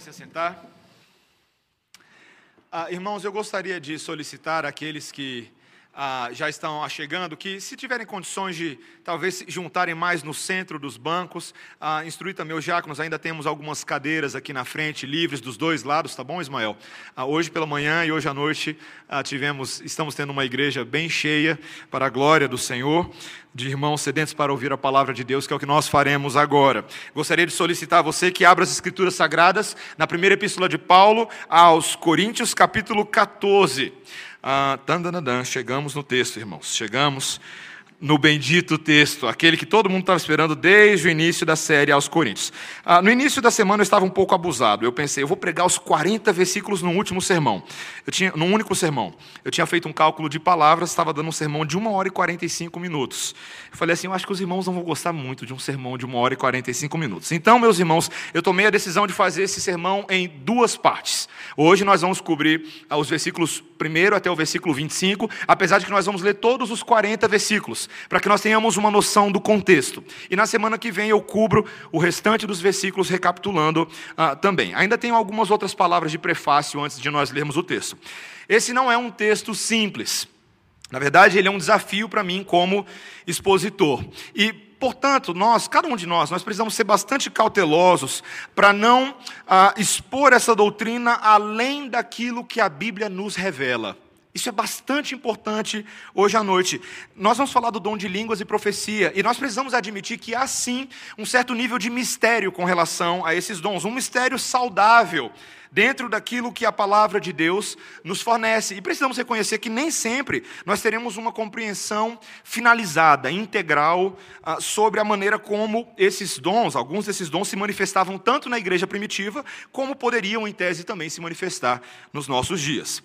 se assentar. Ah, irmãos, eu gostaria de solicitar àqueles que ah, já estão chegando que, se tiverem condições de talvez se juntarem mais no centro dos bancos, ah, instruir também os diáconos, ainda temos algumas cadeiras aqui na frente, livres dos dois lados, tá bom, Ismael? Ah, hoje pela manhã e hoje à noite ah, tivemos, estamos tendo uma igreja bem cheia para a glória do Senhor, de irmãos sedentos para ouvir a palavra de Deus, que é o que nós faremos agora. Gostaria de solicitar a você que abra as Escrituras Sagradas na primeira epístola de Paulo aos Coríntios, capítulo 14. Ah, chegamos no texto, irmãos. Chegamos no bendito texto, aquele que todo mundo estava esperando desde o início da série aos Coríntios. Ah, no início da semana eu estava um pouco abusado. Eu pensei, eu vou pregar os 40 versículos no último sermão. Eu tinha, num único sermão. Eu tinha feito um cálculo de palavras, estava dando um sermão de 1 hora e 45 minutos. Eu falei assim, eu acho que os irmãos não vão gostar muito de um sermão de 1 hora e 45 minutos. Então, meus irmãos, eu tomei a decisão de fazer esse sermão em duas partes. Hoje nós vamos cobrir ah, os versículos primeiro até o versículo 25, apesar de que nós vamos ler todos os 40 versículos para que nós tenhamos uma noção do contexto. E na semana que vem eu cubro o restante dos versículos recapitulando uh, também. Ainda tenho algumas outras palavras de prefácio antes de nós lermos o texto. Esse não é um texto simples. Na verdade, ele é um desafio para mim como expositor. E portanto, nós, cada um de nós, nós precisamos ser bastante cautelosos para não ah, expor essa doutrina além daquilo que a Bíblia nos revela. Isso é bastante importante hoje à noite. Nós vamos falar do dom de línguas e profecia, e nós precisamos admitir que há sim um certo nível de mistério com relação a esses dons, um mistério saudável dentro daquilo que a palavra de Deus nos fornece. E precisamos reconhecer que nem sempre nós teremos uma compreensão finalizada, integral, ah, sobre a maneira como esses dons, alguns desses dons se manifestavam tanto na igreja primitiva, como poderiam, em tese, também se manifestar nos nossos dias.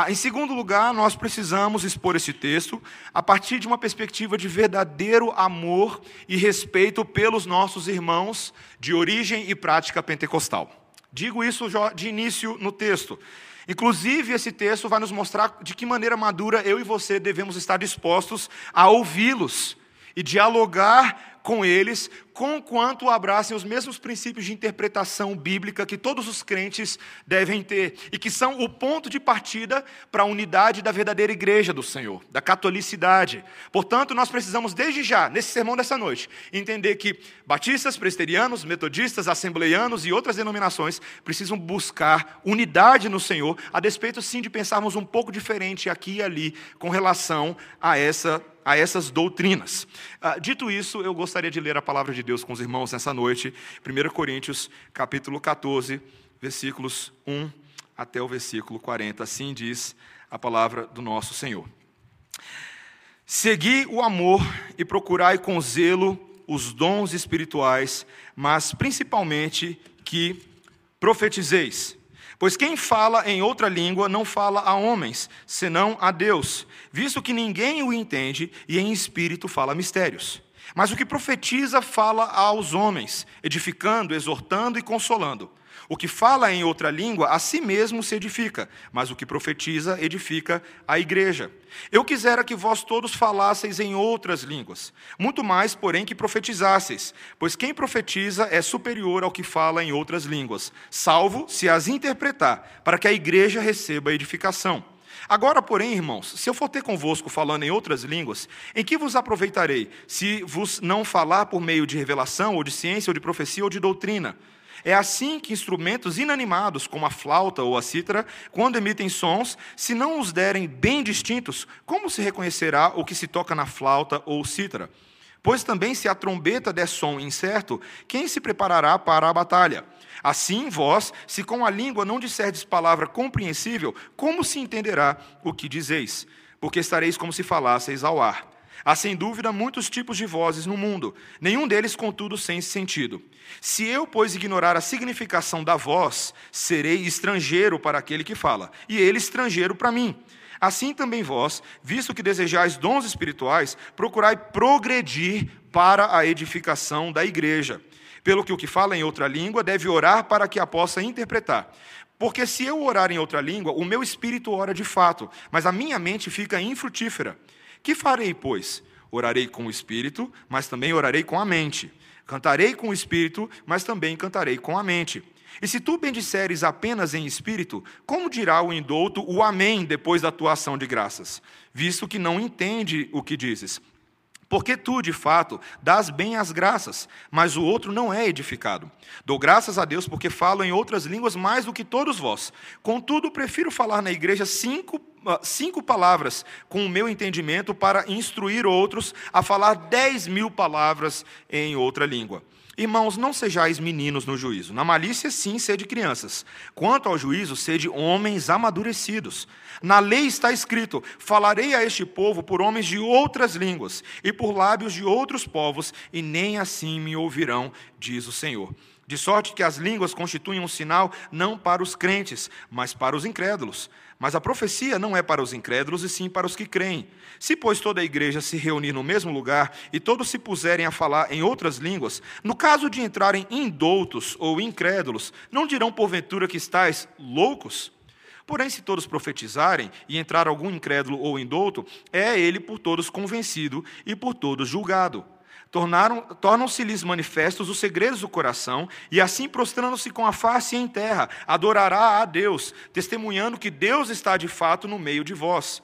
Ah, em segundo lugar, nós precisamos expor esse texto a partir de uma perspectiva de verdadeiro amor e respeito pelos nossos irmãos de origem e prática pentecostal. Digo isso de início no texto. Inclusive, esse texto vai nos mostrar de que maneira madura eu e você devemos estar dispostos a ouvi-los e dialogar com eles, conquanto abracem os mesmos princípios de interpretação bíblica que todos os crentes devem ter e que são o ponto de partida para a unidade da verdadeira igreja do Senhor, da catolicidade. Portanto, nós precisamos desde já, nesse sermão dessa noite, entender que batistas, presbiterianos, metodistas, assembleianos e outras denominações precisam buscar unidade no Senhor, a despeito sim de pensarmos um pouco diferente aqui e ali com relação a essa a essas doutrinas. Ah, dito isso, eu gostaria de ler a palavra de Deus com os irmãos nessa noite, 1 Coríntios, capítulo 14, versículos 1 até o versículo 40. Assim diz a palavra do nosso Senhor. Segui o amor e procurai com zelo os dons espirituais, mas principalmente que profetizeis. Pois quem fala em outra língua não fala a homens, senão a Deus, visto que ninguém o entende e em espírito fala mistérios. Mas o que profetiza fala aos homens, edificando, exortando e consolando. O que fala em outra língua, a si mesmo se edifica, mas o que profetiza edifica a igreja. Eu quisera que vós todos falasseis em outras línguas, muito mais, porém, que profetizasseis, pois quem profetiza é superior ao que fala em outras línguas, salvo se as interpretar, para que a igreja receba edificação. Agora, porém, irmãos, se eu for ter convosco falando em outras línguas, em que vos aproveitarei, se vos não falar por meio de revelação, ou de ciência, ou de profecia, ou de doutrina? É assim que instrumentos inanimados, como a flauta ou a cítara, quando emitem sons, se não os derem bem distintos, como se reconhecerá o que se toca na flauta ou cítara? Pois também, se a trombeta der som incerto, quem se preparará para a batalha? Assim, vós, se com a língua não disserdes palavra compreensível, como se entenderá o que dizeis? Porque estareis como se falasseis ao ar. Há sem dúvida muitos tipos de vozes no mundo, nenhum deles, contudo, sem sentido. Se eu, pois, ignorar a significação da voz, serei estrangeiro para aquele que fala, e ele estrangeiro para mim. Assim também vós, visto que desejais dons espirituais, procurai progredir para a edificação da igreja. Pelo que o que fala em outra língua deve orar para que a possa interpretar. Porque se eu orar em outra língua, o meu espírito ora de fato, mas a minha mente fica infrutífera. Que farei, pois? Orarei com o espírito, mas também orarei com a mente. Cantarei com o espírito, mas também cantarei com a mente. E se tu bendisseres apenas em espírito, como dirá o indouto o amém depois da tua ação de graças? Visto que não entende o que dizes. Porque tu, de fato, dás bem as graças, mas o outro não é edificado. Dou graças a Deus porque falo em outras línguas mais do que todos vós. Contudo, prefiro falar na igreja cinco, ah, cinco palavras com o meu entendimento para instruir outros a falar dez mil palavras em outra língua. Irmãos, não sejais meninos no juízo. Na malícia, sim, sede crianças. Quanto ao juízo, sede homens amadurecidos. Na lei está escrito: Falarei a este povo por homens de outras línguas e por lábios de outros povos, e nem assim me ouvirão, diz o Senhor. De sorte que as línguas constituem um sinal não para os crentes, mas para os incrédulos. Mas a profecia não é para os incrédulos, e sim para os que creem. Se, pois, toda a igreja se reunir no mesmo lugar e todos se puserem a falar em outras línguas, no caso de entrarem indoutos ou incrédulos, não dirão porventura que estáis loucos? Porém, se todos profetizarem e entrar algum incrédulo ou indouto, é ele por todos convencido e por todos julgado tornam-se-lhes manifestos os segredos do coração, e assim, prostrando-se com a face em terra, adorará a Deus, testemunhando que Deus está de fato no meio de vós.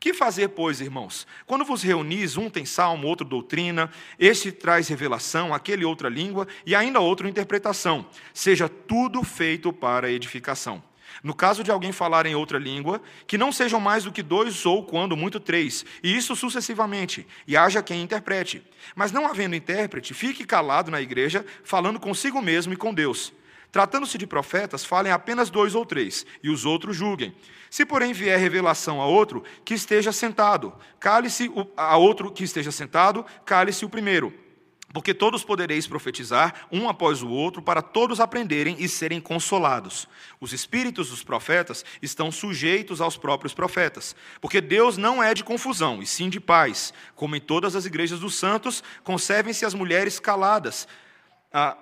Que fazer, pois, irmãos? Quando vos reunis, um tem salmo, outro doutrina, este traz revelação, aquele outra língua, e ainda outra interpretação. Seja tudo feito para edificação. No caso de alguém falar em outra língua, que não sejam mais do que dois ou, quando muito, três, e isso sucessivamente, e haja quem interprete. Mas não havendo intérprete, fique calado na igreja, falando consigo mesmo e com Deus. Tratando-se de profetas, falem apenas dois ou três, e os outros julguem. Se, porém, vier revelação a outro, que esteja sentado, cale-se a outro que esteja sentado, cale-se o primeiro. Porque todos podereis profetizar, um após o outro, para todos aprenderem e serem consolados. Os espíritos dos profetas estão sujeitos aos próprios profetas. Porque Deus não é de confusão, e sim de paz. Como em todas as igrejas dos santos, conservem-se as mulheres caladas. Ah,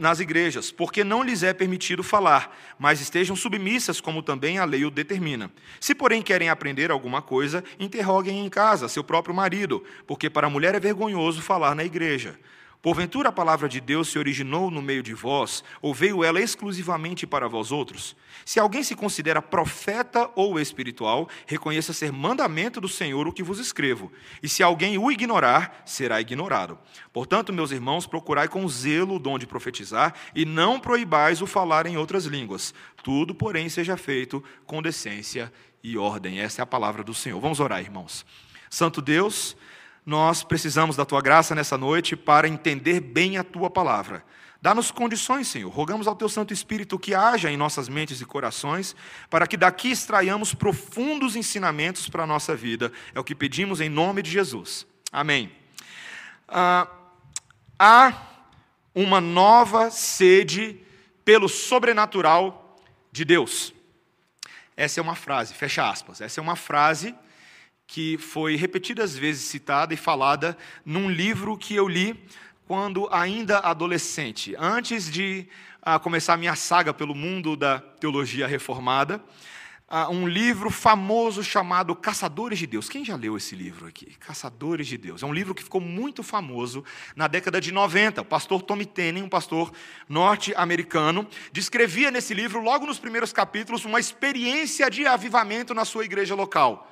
nas igrejas, porque não lhes é permitido falar, mas estejam submissas, como também a lei o determina. Se, porém, querem aprender alguma coisa, interroguem em casa seu próprio marido, porque para a mulher é vergonhoso falar na igreja. Porventura a palavra de Deus se originou no meio de vós, ou veio ela exclusivamente para vós outros? Se alguém se considera profeta ou espiritual, reconheça ser mandamento do Senhor o que vos escrevo. E se alguém o ignorar, será ignorado. Portanto, meus irmãos, procurai com zelo o dom de profetizar, e não proibais o falar em outras línguas. Tudo, porém, seja feito com decência e ordem. Essa é a palavra do Senhor. Vamos orar, irmãos. Santo Deus, nós precisamos da tua graça nessa noite para entender bem a tua palavra. Dá-nos condições, Senhor. Rogamos ao teu Santo Espírito que haja em nossas mentes e corações, para que daqui extraiamos profundos ensinamentos para a nossa vida. É o que pedimos em nome de Jesus. Amém. Ah, há uma nova sede pelo sobrenatural de Deus. Essa é uma frase, fecha aspas. Essa é uma frase que foi repetidas vezes citada e falada num livro que eu li quando ainda adolescente, antes de uh, começar a minha saga pelo mundo da teologia reformada, uh, um livro famoso chamado Caçadores de Deus. Quem já leu esse livro aqui? Caçadores de Deus. É um livro que ficou muito famoso na década de 90. O pastor Tommy Tenney, um pastor norte-americano, descrevia nesse livro, logo nos primeiros capítulos, uma experiência de avivamento na sua igreja local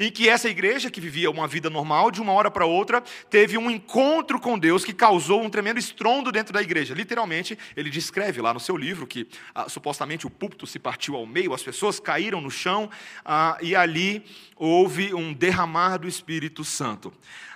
em que essa igreja, que vivia uma vida normal, de uma hora para outra, teve um encontro com Deus que causou um tremendo estrondo dentro da igreja. Literalmente, ele descreve lá no seu livro que ah, supostamente o púlpito se partiu ao meio, as pessoas caíram no chão ah, e ali houve um derramar do Espírito Santo.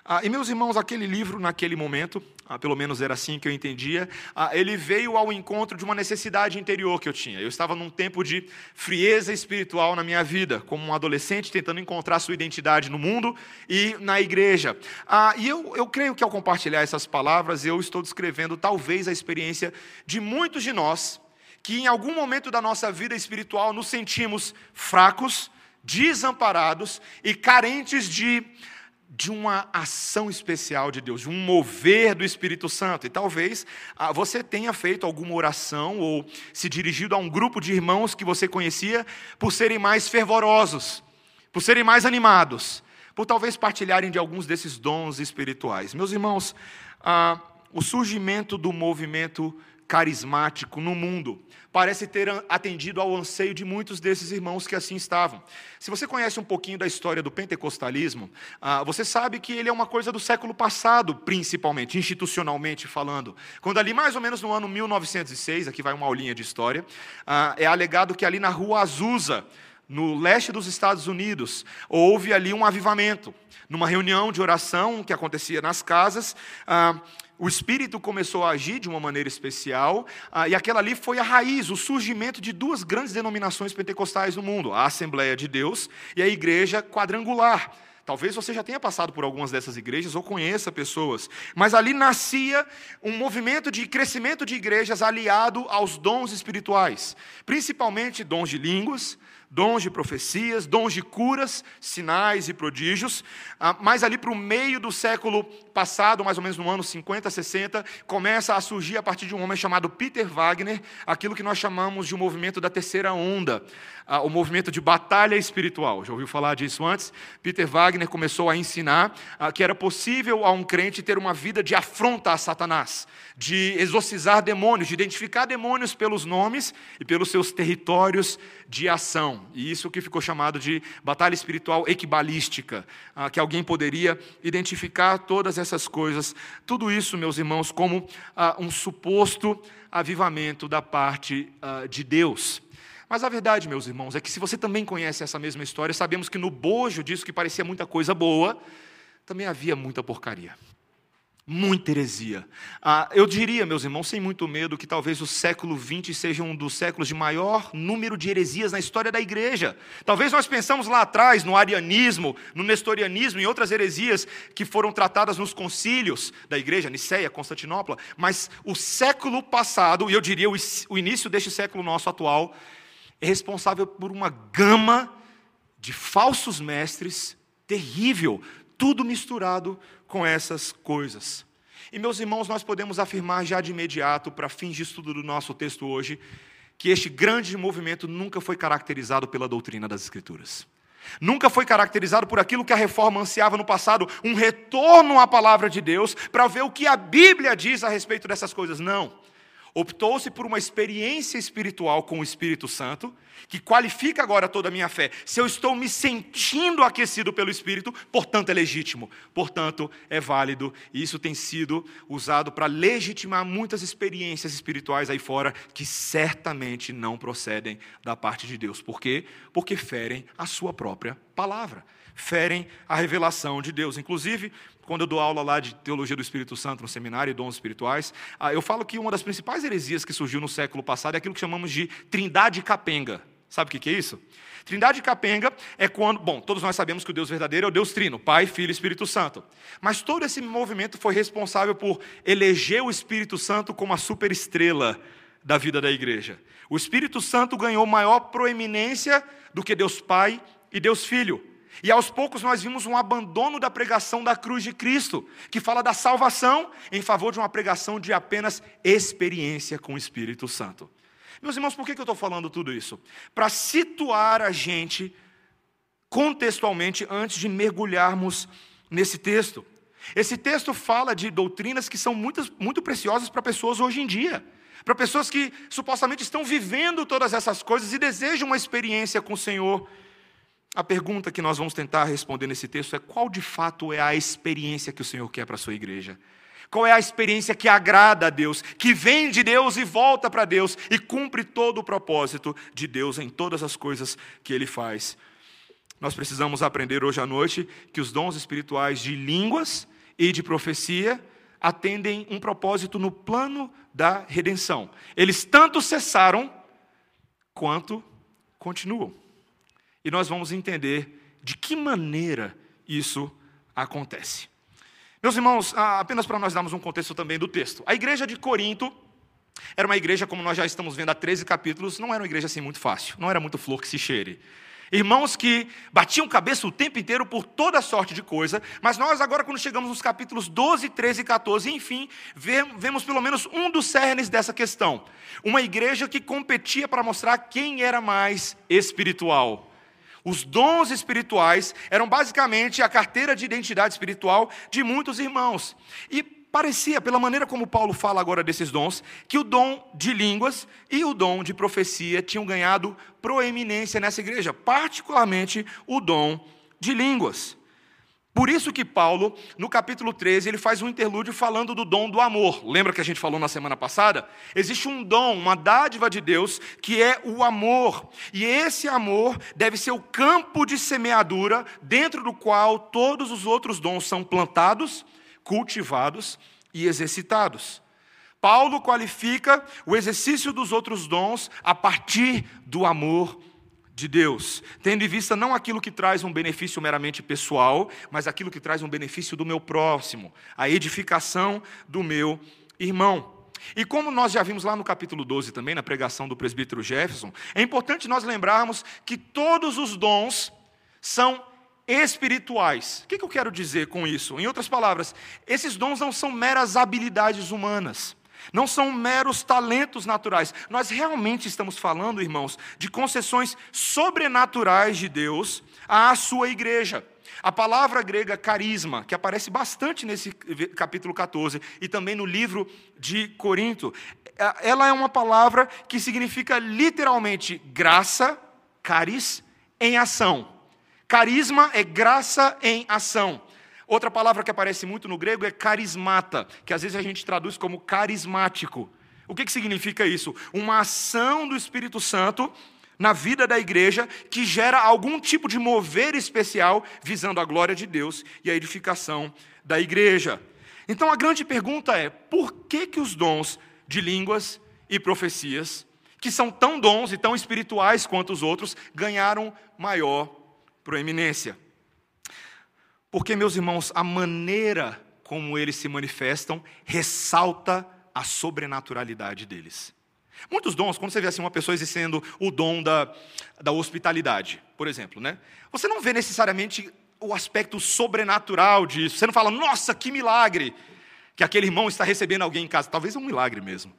Ah, e meus irmãos, aquele livro, naquele momento, ah, pelo menos era assim que eu entendia, ah, ele veio ao encontro de uma necessidade interior que eu tinha. Eu estava num tempo de frieza espiritual na minha vida, como um adolescente tentando encontrar sua identidade no mundo e na igreja. Ah, e eu, eu creio que ao compartilhar essas palavras, eu estou descrevendo talvez a experiência de muitos de nós que em algum momento da nossa vida espiritual nos sentimos fracos, desamparados e carentes de de uma ação especial de Deus, de um mover do Espírito Santo. E talvez ah, você tenha feito alguma oração ou se dirigido a um grupo de irmãos que você conhecia por serem mais fervorosos, por serem mais animados, por talvez partilharem de alguns desses dons espirituais. Meus irmãos, ah, o surgimento do movimento carismático no mundo. Parece ter atendido ao anseio de muitos desses irmãos que assim estavam. Se você conhece um pouquinho da história do pentecostalismo, ah, você sabe que ele é uma coisa do século passado, principalmente, institucionalmente falando. Quando ali, mais ou menos no ano 1906, aqui vai uma aulinha de história, ah, é alegado que ali na rua Azusa, no leste dos Estados Unidos, houve ali um avivamento. Numa reunião de oração que acontecia nas casas, ah, o Espírito começou a agir de uma maneira especial, ah, e aquela ali foi a raiz, o surgimento de duas grandes denominações pentecostais no mundo: a Assembleia de Deus e a Igreja Quadrangular. Talvez você já tenha passado por algumas dessas igrejas ou conheça pessoas, mas ali nascia um movimento de crescimento de igrejas aliado aos dons espirituais, principalmente dons de línguas, dons de profecias, dons de curas, sinais e prodígios. Ah, mas ali para o meio do século passado, mais ou menos no ano 50, 60, começa a surgir a partir de um homem chamado Peter Wagner, aquilo que nós chamamos de um movimento da terceira onda, ah, o movimento de batalha espiritual. Já ouviu falar disso antes? Peter Wagner começou a ensinar ah, que era possível a um crente ter uma vida de afronta a Satanás, de exorcizar demônios, de identificar demônios pelos nomes e pelos seus territórios de ação. E isso que ficou chamado de batalha espiritual equibalística, ah, que alguém poderia identificar todas essas coisas. Tudo isso, meus irmãos, como ah, um suposto avivamento da parte ah, de Deus. Mas a verdade, meus irmãos, é que se você também conhece essa mesma história, sabemos que no bojo disso que parecia muita coisa boa, também havia muita porcaria. Muita heresia. Ah, eu diria, meus irmãos, sem muito medo, que talvez o século XX seja um dos séculos de maior número de heresias na história da igreja. Talvez nós pensamos lá atrás no arianismo, no nestorianismo e outras heresias que foram tratadas nos concílios da igreja, Niceia, Constantinopla, mas o século passado, e eu diria o início deste século nosso atual, é responsável por uma gama de falsos mestres terrível, tudo misturado com essas coisas. E, meus irmãos, nós podemos afirmar já de imediato, para fins de estudo do nosso texto hoje, que este grande movimento nunca foi caracterizado pela doutrina das Escrituras. Nunca foi caracterizado por aquilo que a reforma ansiava no passado, um retorno à palavra de Deus, para ver o que a Bíblia diz a respeito dessas coisas. Não. Optou-se por uma experiência espiritual com o Espírito Santo, que qualifica agora toda a minha fé. Se eu estou me sentindo aquecido pelo Espírito, portanto é legítimo, portanto é válido, e isso tem sido usado para legitimar muitas experiências espirituais aí fora que certamente não procedem da parte de Deus. Por quê? Porque ferem a sua própria palavra ferem a revelação de Deus. Inclusive, quando eu dou aula lá de teologia do Espírito Santo no seminário e dons espirituais, ah, eu falo que uma das principais heresias que surgiu no século passado é aquilo que chamamos de trindade capenga. Sabe o que é isso? Trindade capenga é quando, bom, todos nós sabemos que o Deus verdadeiro é o Deus trino, Pai, Filho e Espírito Santo. Mas todo esse movimento foi responsável por eleger o Espírito Santo como a superestrela da vida da igreja. O Espírito Santo ganhou maior proeminência do que Deus Pai e Deus Filho. E aos poucos nós vimos um abandono da pregação da cruz de Cristo, que fala da salvação, em favor de uma pregação de apenas experiência com o Espírito Santo. Meus irmãos, por que eu estou falando tudo isso? Para situar a gente contextualmente antes de mergulharmos nesse texto. Esse texto fala de doutrinas que são muito, muito preciosas para pessoas hoje em dia. Para pessoas que supostamente estão vivendo todas essas coisas e desejam uma experiência com o Senhor a pergunta que nós vamos tentar responder nesse texto é: qual de fato é a experiência que o Senhor quer para a sua igreja? Qual é a experiência que agrada a Deus, que vem de Deus e volta para Deus e cumpre todo o propósito de Deus em todas as coisas que Ele faz? Nós precisamos aprender hoje à noite que os dons espirituais de línguas e de profecia atendem um propósito no plano da redenção. Eles tanto cessaram quanto continuam. E nós vamos entender de que maneira isso acontece. Meus irmãos, ah, apenas para nós darmos um contexto também do texto. A igreja de Corinto era uma igreja, como nós já estamos vendo há 13 capítulos, não era uma igreja assim muito fácil, não era muito flor que se cheire. Irmãos que batiam cabeça o tempo inteiro por toda sorte de coisa, mas nós agora, quando chegamos nos capítulos 12, 13 e 14, enfim, vemos pelo menos um dos cernes dessa questão. Uma igreja que competia para mostrar quem era mais espiritual. Os dons espirituais eram basicamente a carteira de identidade espiritual de muitos irmãos. E parecia, pela maneira como Paulo fala agora desses dons, que o dom de línguas e o dom de profecia tinham ganhado proeminência nessa igreja, particularmente o dom de línguas. Por isso que Paulo, no capítulo 13, ele faz um interlúdio falando do dom do amor. Lembra que a gente falou na semana passada? Existe um dom, uma dádiva de Deus, que é o amor. E esse amor deve ser o campo de semeadura dentro do qual todos os outros dons são plantados, cultivados e exercitados. Paulo qualifica o exercício dos outros dons a partir do amor de Deus, tendo em vista não aquilo que traz um benefício meramente pessoal, mas aquilo que traz um benefício do meu próximo, a edificação do meu irmão. E como nós já vimos lá no capítulo 12 também, na pregação do presbítero Jefferson, é importante nós lembrarmos que todos os dons são espirituais. O que eu quero dizer com isso? Em outras palavras, esses dons não são meras habilidades humanas. Não são meros talentos naturais. Nós realmente estamos falando, irmãos, de concessões sobrenaturais de Deus à sua igreja. A palavra grega carisma, que aparece bastante nesse capítulo 14 e também no livro de Corinto, é, ela é uma palavra que significa literalmente graça, caris, em ação. Carisma é graça em ação. Outra palavra que aparece muito no grego é carismata, que às vezes a gente traduz como carismático. O que, que significa isso? Uma ação do Espírito Santo na vida da igreja que gera algum tipo de mover especial visando a glória de Deus e a edificação da igreja. Então a grande pergunta é: por que, que os dons de línguas e profecias, que são tão dons e tão espirituais quanto os outros, ganharam maior proeminência? Porque, meus irmãos, a maneira como eles se manifestam ressalta a sobrenaturalidade deles. Muitos dons, quando você vê assim uma pessoa exercendo o dom da, da hospitalidade, por exemplo, né? Você não vê necessariamente o aspecto sobrenatural disso. Você não fala, nossa, que milagre que aquele irmão está recebendo alguém em casa. Talvez é um milagre mesmo.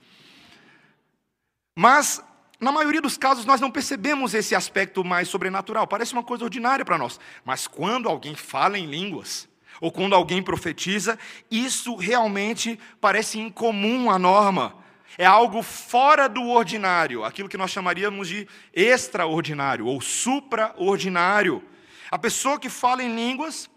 Mas na maioria dos casos, nós não percebemos esse aspecto mais sobrenatural, parece uma coisa ordinária para nós. Mas quando alguém fala em línguas, ou quando alguém profetiza, isso realmente parece incomum à norma. É algo fora do ordinário, aquilo que nós chamaríamos de extraordinário ou supraordinário. A pessoa que fala em línguas,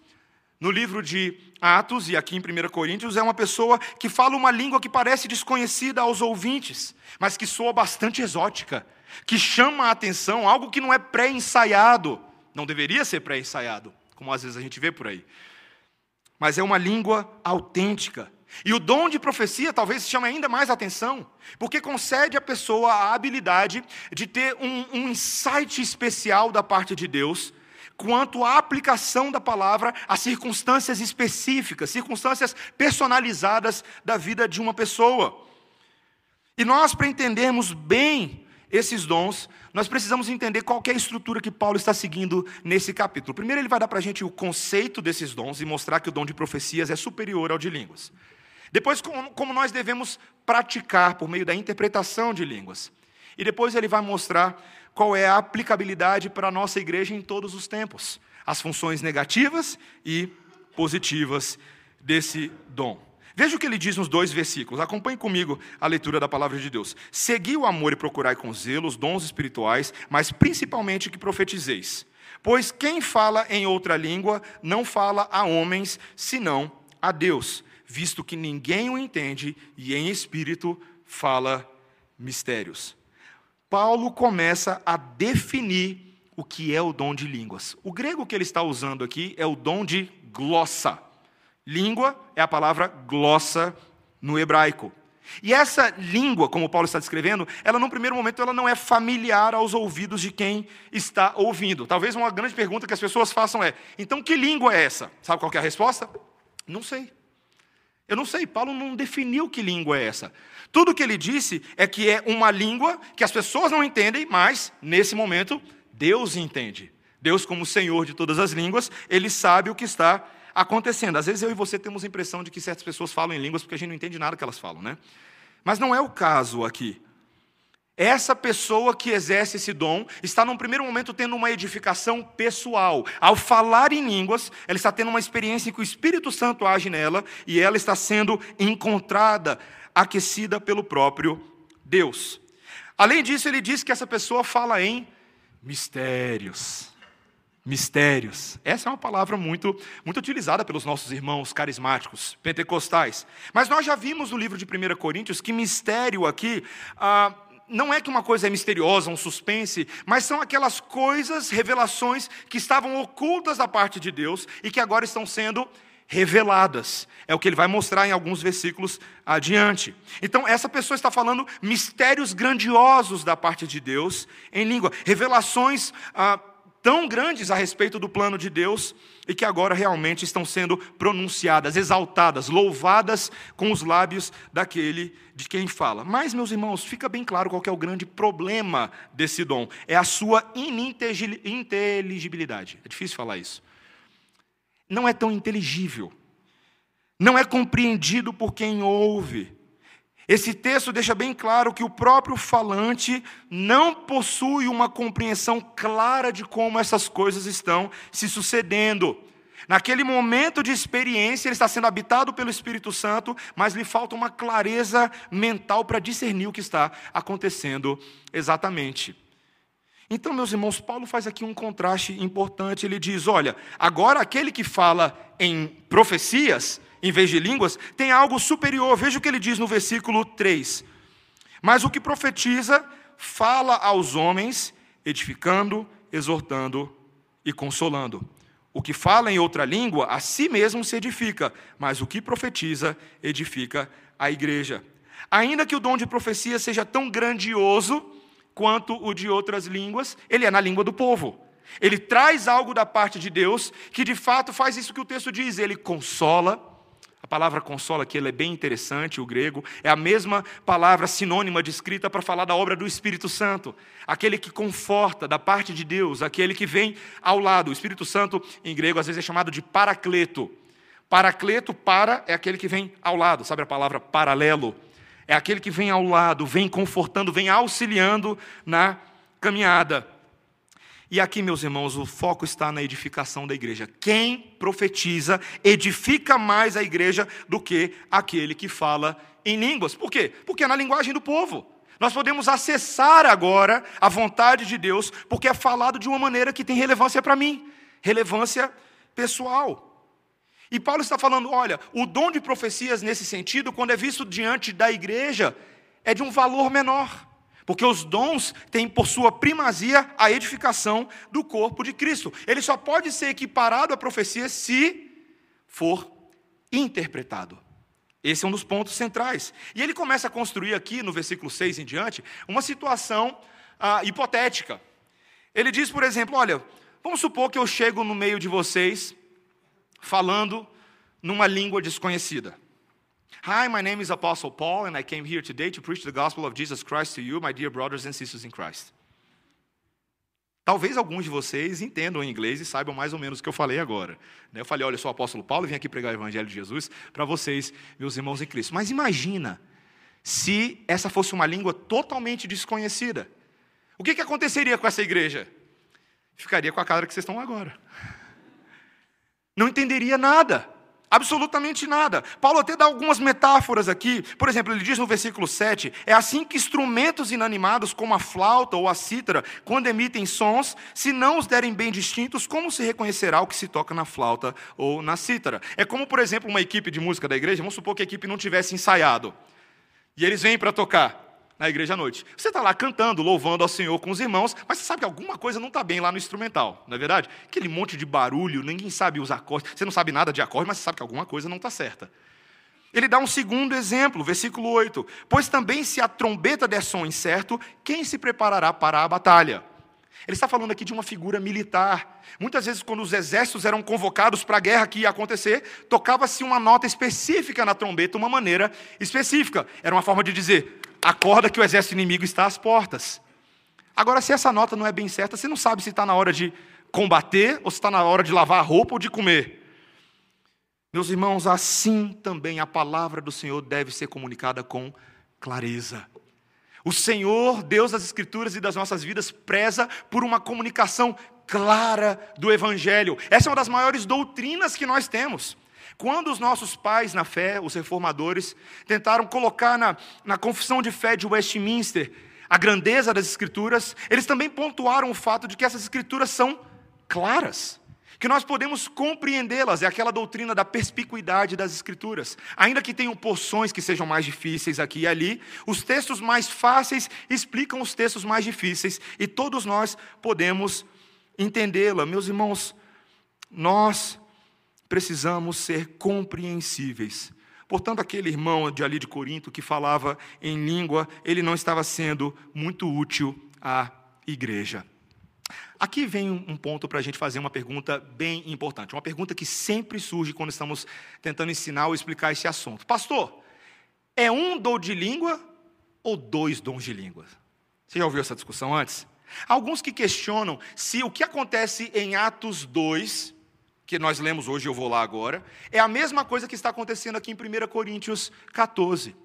no livro de Atos e aqui em 1 Coríntios, é uma pessoa que fala uma língua que parece desconhecida aos ouvintes, mas que soa bastante exótica, que chama a atenção, algo que não é pré-ensaiado, não deveria ser pré-ensaiado, como às vezes a gente vê por aí, mas é uma língua autêntica. E o dom de profecia talvez chame ainda mais atenção, porque concede à pessoa a habilidade de ter um, um insight especial da parte de Deus quanto à aplicação da palavra a circunstâncias específicas, circunstâncias personalizadas da vida de uma pessoa. E nós, para entendermos bem esses dons, nós precisamos entender qual é a estrutura que Paulo está seguindo nesse capítulo. Primeiro, ele vai dar para a gente o conceito desses dons e mostrar que o dom de profecias é superior ao de línguas. Depois, como nós devemos praticar por meio da interpretação de línguas. E depois ele vai mostrar qual é a aplicabilidade para a nossa igreja em todos os tempos, as funções negativas e positivas desse dom. Veja o que ele diz nos dois versículos. Acompanhe comigo a leitura da palavra de Deus. Segui o amor e procurai com zelo os dons espirituais, mas principalmente que profetizeis. Pois quem fala em outra língua não fala a homens, senão a Deus, visto que ninguém o entende e em espírito fala mistérios. Paulo começa a definir o que é o dom de línguas. O grego que ele está usando aqui é o dom de glossa. Língua é a palavra glossa no hebraico. E essa língua, como Paulo está descrevendo, ela num primeiro momento ela não é familiar aos ouvidos de quem está ouvindo. Talvez uma grande pergunta que as pessoas façam é: então que língua é essa? Sabe qual é a resposta? Não sei. Eu não sei, Paulo não definiu que língua é essa. Tudo que ele disse é que é uma língua que as pessoas não entendem, mas, nesse momento, Deus entende. Deus, como Senhor de todas as línguas, ele sabe o que está acontecendo. Às vezes eu e você temos a impressão de que certas pessoas falam em línguas porque a gente não entende nada que elas falam, né? Mas não é o caso aqui. Essa pessoa que exerce esse dom está, num primeiro momento, tendo uma edificação pessoal. Ao falar em línguas, ela está tendo uma experiência em que o Espírito Santo age nela e ela está sendo encontrada, aquecida pelo próprio Deus. Além disso, ele diz que essa pessoa fala em mistérios. Mistérios. Essa é uma palavra muito, muito utilizada pelos nossos irmãos carismáticos, pentecostais. Mas nós já vimos no livro de 1 Coríntios que mistério aqui. Ah, não é que uma coisa é misteriosa, um suspense, mas são aquelas coisas, revelações que estavam ocultas da parte de Deus e que agora estão sendo reveladas. É o que ele vai mostrar em alguns versículos adiante. Então, essa pessoa está falando mistérios grandiosos da parte de Deus em língua, revelações ah, tão grandes a respeito do plano de Deus e que agora realmente estão sendo pronunciadas, exaltadas, louvadas com os lábios daquele de quem fala. Mas, meus irmãos, fica bem claro qual é o grande problema desse dom: é a sua ininteligibilidade. É difícil falar isso. Não é tão inteligível, não é compreendido por quem ouve esse texto deixa bem claro que o próprio falante não possui uma compreensão clara de como essas coisas estão se sucedendo. Naquele momento de experiência, ele está sendo habitado pelo Espírito Santo, mas lhe falta uma clareza mental para discernir o que está acontecendo exatamente. Então, meus irmãos, Paulo faz aqui um contraste importante. Ele diz: olha, agora aquele que fala em profecias, em vez de línguas, tem algo superior. Veja o que ele diz no versículo 3. Mas o que profetiza, fala aos homens, edificando, exortando e consolando. O que fala em outra língua, a si mesmo se edifica, mas o que profetiza, edifica a igreja. Ainda que o dom de profecia seja tão grandioso quanto o de outras línguas, ele é na língua do povo. Ele traz algo da parte de Deus que de fato faz isso que o texto diz: ele consola, a palavra consola aqui é bem interessante, o grego, é a mesma palavra sinônima descrita para falar da obra do Espírito Santo, aquele que conforta da parte de Deus, aquele que vem ao lado. O Espírito Santo, em grego, às vezes é chamado de paracleto. Paracleto, para, é aquele que vem ao lado, sabe a palavra paralelo? É aquele que vem ao lado, vem confortando, vem auxiliando na caminhada. E aqui, meus irmãos, o foco está na edificação da igreja. Quem profetiza edifica mais a igreja do que aquele que fala em línguas. Por quê? Porque é na linguagem do povo. Nós podemos acessar agora a vontade de Deus, porque é falado de uma maneira que tem relevância para mim, relevância pessoal. E Paulo está falando: olha, o dom de profecias nesse sentido, quando é visto diante da igreja, é de um valor menor. Porque os dons têm por sua primazia a edificação do corpo de Cristo. Ele só pode ser equiparado à profecia se for interpretado. Esse é um dos pontos centrais. E ele começa a construir aqui, no versículo 6 em diante, uma situação ah, hipotética. Ele diz, por exemplo: Olha, vamos supor que eu chego no meio de vocês falando numa língua desconhecida. Hi, my name is Apostle Paul, and I came here today to preach the gospel of Jesus Christ to you, my dear brothers and sisters in Christ. Talvez alguns de vocês entendam inglês e saibam mais ou menos o que eu falei agora. Né? Eu falei, olha, eu sou o apóstolo Paulo e vim aqui pregar o evangelho de Jesus para vocês, meus irmãos em Cristo. Mas imagina se essa fosse uma língua totalmente desconhecida. O que, que aconteceria com essa igreja? Ficaria com a cara que vocês estão agora. Não entenderia nada. Absolutamente nada. Paulo até dá algumas metáforas aqui. Por exemplo, ele diz no versículo 7: É assim que instrumentos inanimados, como a flauta ou a cítara, quando emitem sons, se não os derem bem distintos, como se reconhecerá o que se toca na flauta ou na cítara? É como, por exemplo, uma equipe de música da igreja, vamos supor que a equipe não tivesse ensaiado. E eles vêm para tocar na igreja à noite. Você está lá cantando, louvando ao Senhor com os irmãos, mas você sabe que alguma coisa não está bem lá no instrumental, não é verdade? Aquele monte de barulho, ninguém sabe os acordes, você não sabe nada de acorde, mas você sabe que alguma coisa não está certa. Ele dá um segundo exemplo, versículo 8: Pois também se a trombeta der som incerto, quem se preparará para a batalha? Ele está falando aqui de uma figura militar. Muitas vezes, quando os exércitos eram convocados para a guerra que ia acontecer, tocava-se uma nota específica na trombeta, uma maneira específica. Era uma forma de dizer: acorda que o exército inimigo está às portas. Agora, se essa nota não é bem certa, você não sabe se está na hora de combater ou se está na hora de lavar a roupa ou de comer. Meus irmãos, assim também a palavra do Senhor deve ser comunicada com clareza. O Senhor, Deus das Escrituras e das nossas vidas, preza por uma comunicação clara do Evangelho. Essa é uma das maiores doutrinas que nós temos. Quando os nossos pais na fé, os reformadores, tentaram colocar na, na confissão de fé de Westminster a grandeza das Escrituras, eles também pontuaram o fato de que essas Escrituras são claras, que nós podemos compreendê-las, é aquela doutrina da perspicuidade das Escrituras. Ainda que tenham porções que sejam mais difíceis aqui e ali, os textos mais fáceis explicam os textos mais difíceis e todos nós podemos entendê-la. Meus irmãos, nós precisamos ser compreensíveis. Portanto, aquele irmão de ali de Corinto que falava em língua, ele não estava sendo muito útil à igreja. Aqui vem um ponto para a gente fazer uma pergunta bem importante, uma pergunta que sempre surge quando estamos tentando ensinar ou explicar esse assunto. Pastor, é um dom de língua ou dois dons de língua? Você já ouviu essa discussão antes? Alguns que questionam se o que acontece em Atos 2 que nós lemos hoje, eu vou lá agora, é a mesma coisa que está acontecendo aqui em 1 Coríntios 14.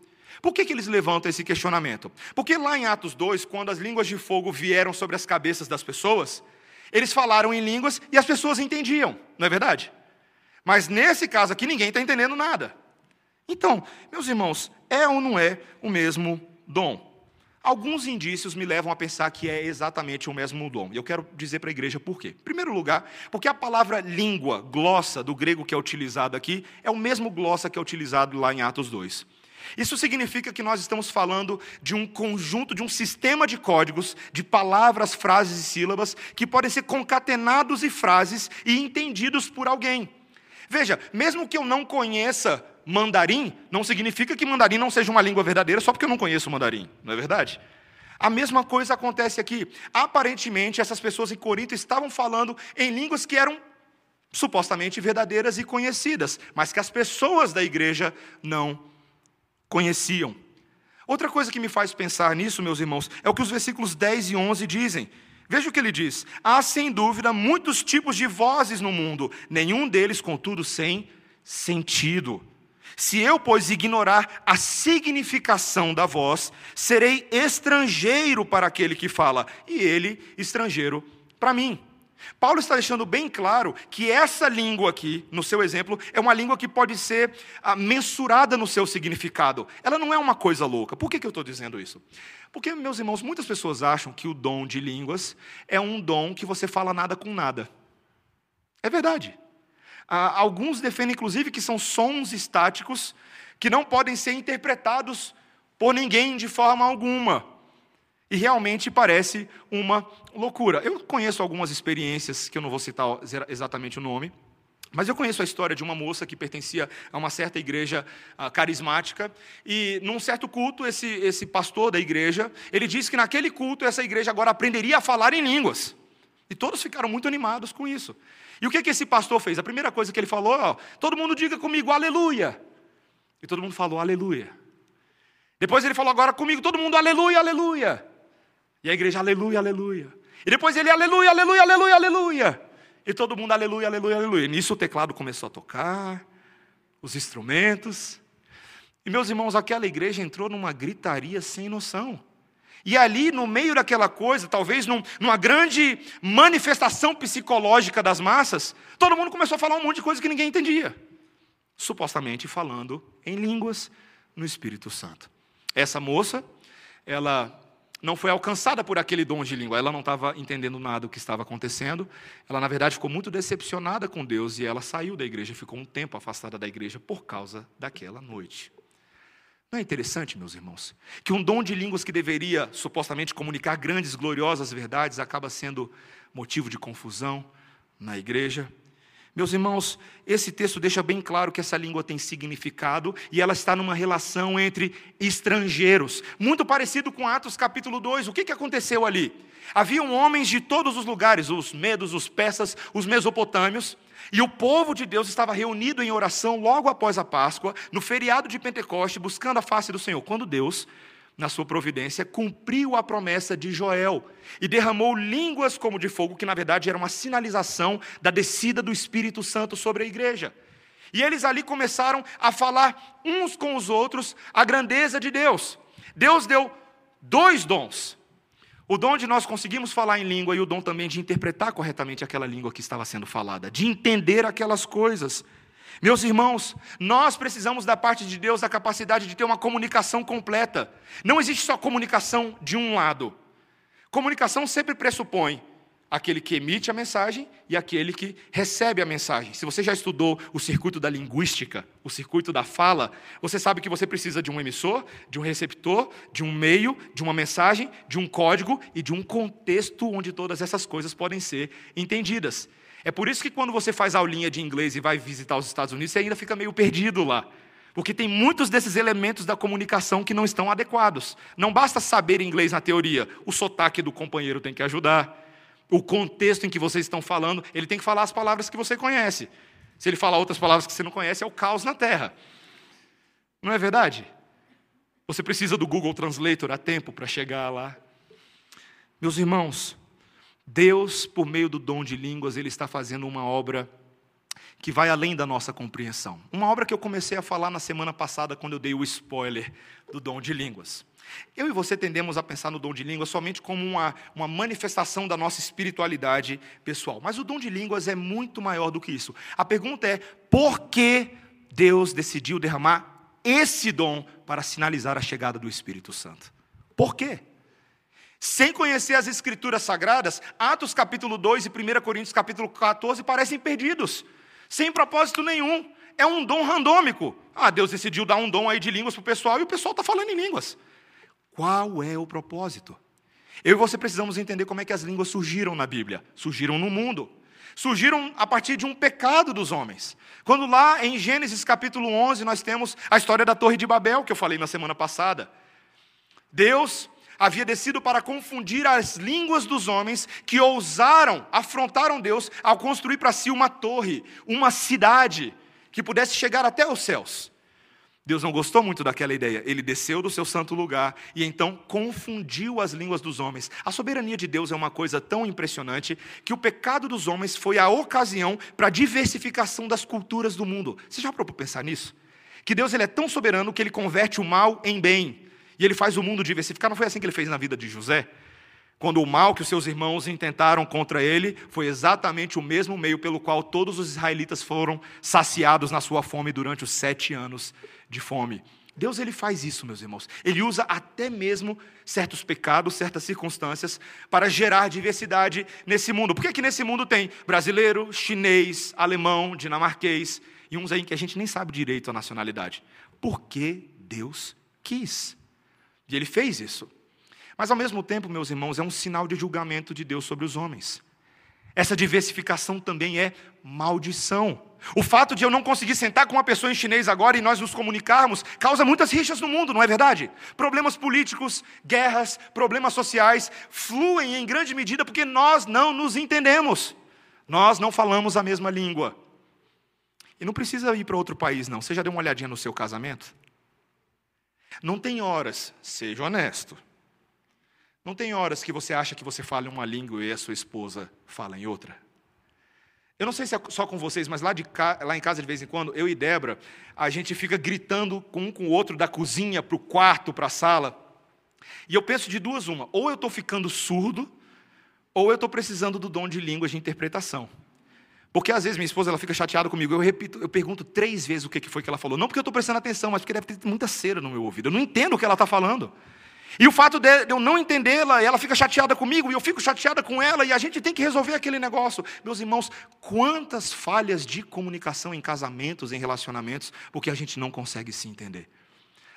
Por que, que eles levantam esse questionamento? Porque lá em Atos 2, quando as línguas de fogo vieram sobre as cabeças das pessoas, eles falaram em línguas e as pessoas entendiam, não é verdade? Mas nesse caso aqui, ninguém está entendendo nada. Então, meus irmãos, é ou não é o mesmo dom? Alguns indícios me levam a pensar que é exatamente o mesmo dom. E eu quero dizer para a igreja por quê. Em primeiro lugar, porque a palavra língua, glossa, do grego que é utilizado aqui, é o mesmo glossa que é utilizado lá em Atos 2. Isso significa que nós estamos falando de um conjunto, de um sistema de códigos, de palavras, frases e sílabas, que podem ser concatenados em frases e entendidos por alguém. Veja, mesmo que eu não conheça mandarim, não significa que mandarim não seja uma língua verdadeira só porque eu não conheço mandarim, não é verdade? A mesma coisa acontece aqui. Aparentemente, essas pessoas em Corinto estavam falando em línguas que eram supostamente verdadeiras e conhecidas, mas que as pessoas da igreja não conheciam. Outra coisa que me faz pensar nisso, meus irmãos, é o que os versículos 10 e 11 dizem. Veja o que ele diz: há sem dúvida muitos tipos de vozes no mundo, nenhum deles, contudo, sem sentido. Se eu, pois, ignorar a significação da voz, serei estrangeiro para aquele que fala, e ele estrangeiro para mim. Paulo está deixando bem claro que essa língua aqui, no seu exemplo, é uma língua que pode ser ah, mensurada no seu significado. Ela não é uma coisa louca. Por que, que eu estou dizendo isso? Porque, meus irmãos, muitas pessoas acham que o dom de línguas é um dom que você fala nada com nada. É verdade. Ah, alguns defendem, inclusive, que são sons estáticos que não podem ser interpretados por ninguém de forma alguma. E realmente parece uma loucura. Eu conheço algumas experiências, que eu não vou citar exatamente o nome, mas eu conheço a história de uma moça que pertencia a uma certa igreja uh, carismática, e num certo culto, esse, esse pastor da igreja, ele disse que naquele culto essa igreja agora aprenderia a falar em línguas. E todos ficaram muito animados com isso. E o que, que esse pastor fez? A primeira coisa que ele falou, ó, todo mundo diga comigo, aleluia. E todo mundo falou, aleluia. Depois ele falou agora comigo, todo mundo, aleluia, aleluia. E a igreja, aleluia, aleluia. E depois ele, aleluia, aleluia, aleluia, aleluia. E todo mundo, aleluia, aleluia, aleluia. E nisso o teclado começou a tocar, os instrumentos. E meus irmãos, aquela igreja entrou numa gritaria sem noção. E ali, no meio daquela coisa, talvez num, numa grande manifestação psicológica das massas, todo mundo começou a falar um monte de coisa que ninguém entendia. Supostamente falando em línguas no Espírito Santo. Essa moça, ela não foi alcançada por aquele dom de língua, ela não estava entendendo nada do que estava acontecendo. Ela, na verdade, ficou muito decepcionada com Deus e ela saiu da igreja, ficou um tempo afastada da igreja por causa daquela noite. Não é interessante, meus irmãos, que um dom de línguas que deveria supostamente comunicar grandes, gloriosas verdades acaba sendo motivo de confusão na igreja? Meus irmãos, esse texto deixa bem claro que essa língua tem significado e ela está numa relação entre estrangeiros, muito parecido com Atos capítulo 2. O que, que aconteceu ali? Haviam homens de todos os lugares, os medos, os persas, os mesopotâmios, e o povo de Deus estava reunido em oração logo após a Páscoa, no feriado de Pentecoste, buscando a face do Senhor, quando Deus, na sua providência, cumpriu a promessa de Joel e derramou línguas como de fogo, que na verdade era uma sinalização da descida do Espírito Santo sobre a igreja. E eles ali começaram a falar uns com os outros a grandeza de Deus. Deus deu dois dons. O dom de nós conseguimos falar em língua e o dom também de interpretar corretamente aquela língua que estava sendo falada, de entender aquelas coisas. Meus irmãos, nós precisamos da parte de Deus a capacidade de ter uma comunicação completa. Não existe só comunicação de um lado. Comunicação sempre pressupõe aquele que emite a mensagem e aquele que recebe a mensagem. Se você já estudou o circuito da linguística, o circuito da fala, você sabe que você precisa de um emissor, de um receptor, de um meio, de uma mensagem, de um código e de um contexto onde todas essas coisas podem ser entendidas. É por isso que quando você faz aulinha de inglês e vai visitar os Estados Unidos, você ainda fica meio perdido lá. Porque tem muitos desses elementos da comunicação que não estão adequados. Não basta saber inglês na teoria, o sotaque do companheiro tem que ajudar o contexto em que vocês estão falando, ele tem que falar as palavras que você conhece. Se ele falar outras palavras que você não conhece, é o caos na terra. Não é verdade? Você precisa do Google Translator a tempo para chegar lá. Meus irmãos, Deus, por meio do dom de línguas, Ele está fazendo uma obra que vai além da nossa compreensão. Uma obra que eu comecei a falar na semana passada, quando eu dei o spoiler do dom de línguas. Eu e você tendemos a pensar no dom de línguas somente como uma, uma manifestação da nossa espiritualidade pessoal. Mas o dom de línguas é muito maior do que isso. A pergunta é: por que Deus decidiu derramar esse dom para sinalizar a chegada do Espírito Santo? Por quê? Sem conhecer as escrituras sagradas, Atos capítulo 2 e 1 Coríntios capítulo 14 parecem perdidos, sem propósito nenhum. É um dom randômico. Ah, Deus decidiu dar um dom aí de línguas para o pessoal e o pessoal está falando em línguas. Qual é o propósito? Eu e você precisamos entender como é que as línguas surgiram na Bíblia. Surgiram no mundo. Surgiram a partir de um pecado dos homens. Quando lá em Gênesis capítulo 11 nós temos a história da Torre de Babel, que eu falei na semana passada. Deus havia descido para confundir as línguas dos homens que ousaram, afrontaram Deus ao construir para si uma torre, uma cidade que pudesse chegar até os céus. Deus não gostou muito daquela ideia. Ele desceu do seu santo lugar e então confundiu as línguas dos homens. A soberania de Deus é uma coisa tão impressionante que o pecado dos homens foi a ocasião para a diversificação das culturas do mundo. Você já parou para pensar nisso? Que Deus ele é tão soberano que ele converte o mal em bem. E ele faz o mundo diversificar. Não foi assim que ele fez na vida de José? Quando o mal que os seus irmãos intentaram contra ele foi exatamente o mesmo meio pelo qual todos os israelitas foram saciados na sua fome durante os sete anos de fome. Deus ele faz isso, meus irmãos. Ele usa até mesmo certos pecados, certas circunstâncias para gerar diversidade nesse mundo. Por que, que nesse mundo tem brasileiro, chinês, alemão, dinamarquês e uns aí que a gente nem sabe direito a nacionalidade? Porque Deus quis. E ele fez isso. Mas ao mesmo tempo, meus irmãos, é um sinal de julgamento de Deus sobre os homens. Essa diversificação também é maldição. O fato de eu não conseguir sentar com uma pessoa em chinês agora e nós nos comunicarmos causa muitas rixas no mundo, não é verdade? Problemas políticos, guerras, problemas sociais fluem em grande medida porque nós não nos entendemos. Nós não falamos a mesma língua. E não precisa ir para outro país, não. Você já deu uma olhadinha no seu casamento? Não tem horas, seja honesto não tem horas que você acha que você fala em uma língua e a sua esposa fala em outra? Eu não sei se é só com vocês, mas lá, de lá em casa, de vez em quando, eu e Débora, a gente fica gritando com um com o outro da cozinha para o quarto, para a sala. E eu penso de duas uma: ou eu estou ficando surdo, ou eu estou precisando do dom de línguas de interpretação. Porque às vezes minha esposa ela fica chateada comigo, eu repito, eu pergunto três vezes o que foi que ela falou. Não porque eu estou prestando atenção, mas porque deve ter muita cera no meu ouvido. Eu não entendo o que ela está falando. E o fato de eu não entendê-la, ela fica chateada comigo e eu fico chateada com ela, e a gente tem que resolver aquele negócio. Meus irmãos, quantas falhas de comunicação em casamentos, em relacionamentos, porque a gente não consegue se entender.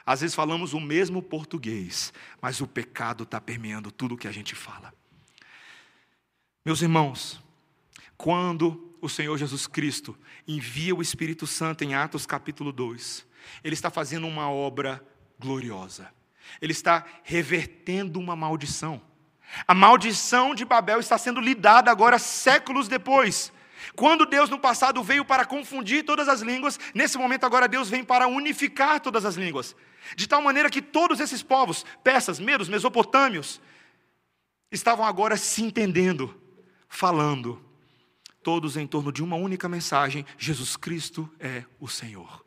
Às vezes falamos o mesmo português, mas o pecado está permeando tudo o que a gente fala. Meus irmãos, quando o Senhor Jesus Cristo envia o Espírito Santo em Atos capítulo 2, Ele está fazendo uma obra gloriosa. Ele está revertendo uma maldição. A maldição de Babel está sendo lidada agora séculos depois. Quando Deus no passado veio para confundir todas as línguas, nesse momento agora Deus vem para unificar todas as línguas. De tal maneira que todos esses povos, persas, medos, mesopotâmios, estavam agora se entendendo, falando, todos em torno de uma única mensagem: Jesus Cristo é o Senhor.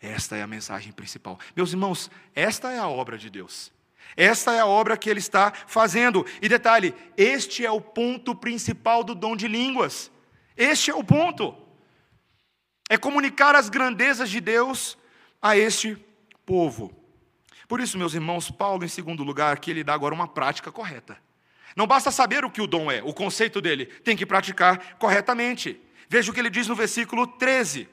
Esta é a mensagem principal. Meus irmãos, esta é a obra de Deus. Essa é a obra que ele está fazendo. E detalhe: este é o ponto principal do dom de línguas. Este é o ponto. É comunicar as grandezas de Deus a este povo. Por isso, meus irmãos, Paulo, em segundo lugar, aqui ele dá agora uma prática correta. Não basta saber o que o dom é, o conceito dele, tem que praticar corretamente. Veja o que ele diz no versículo 13: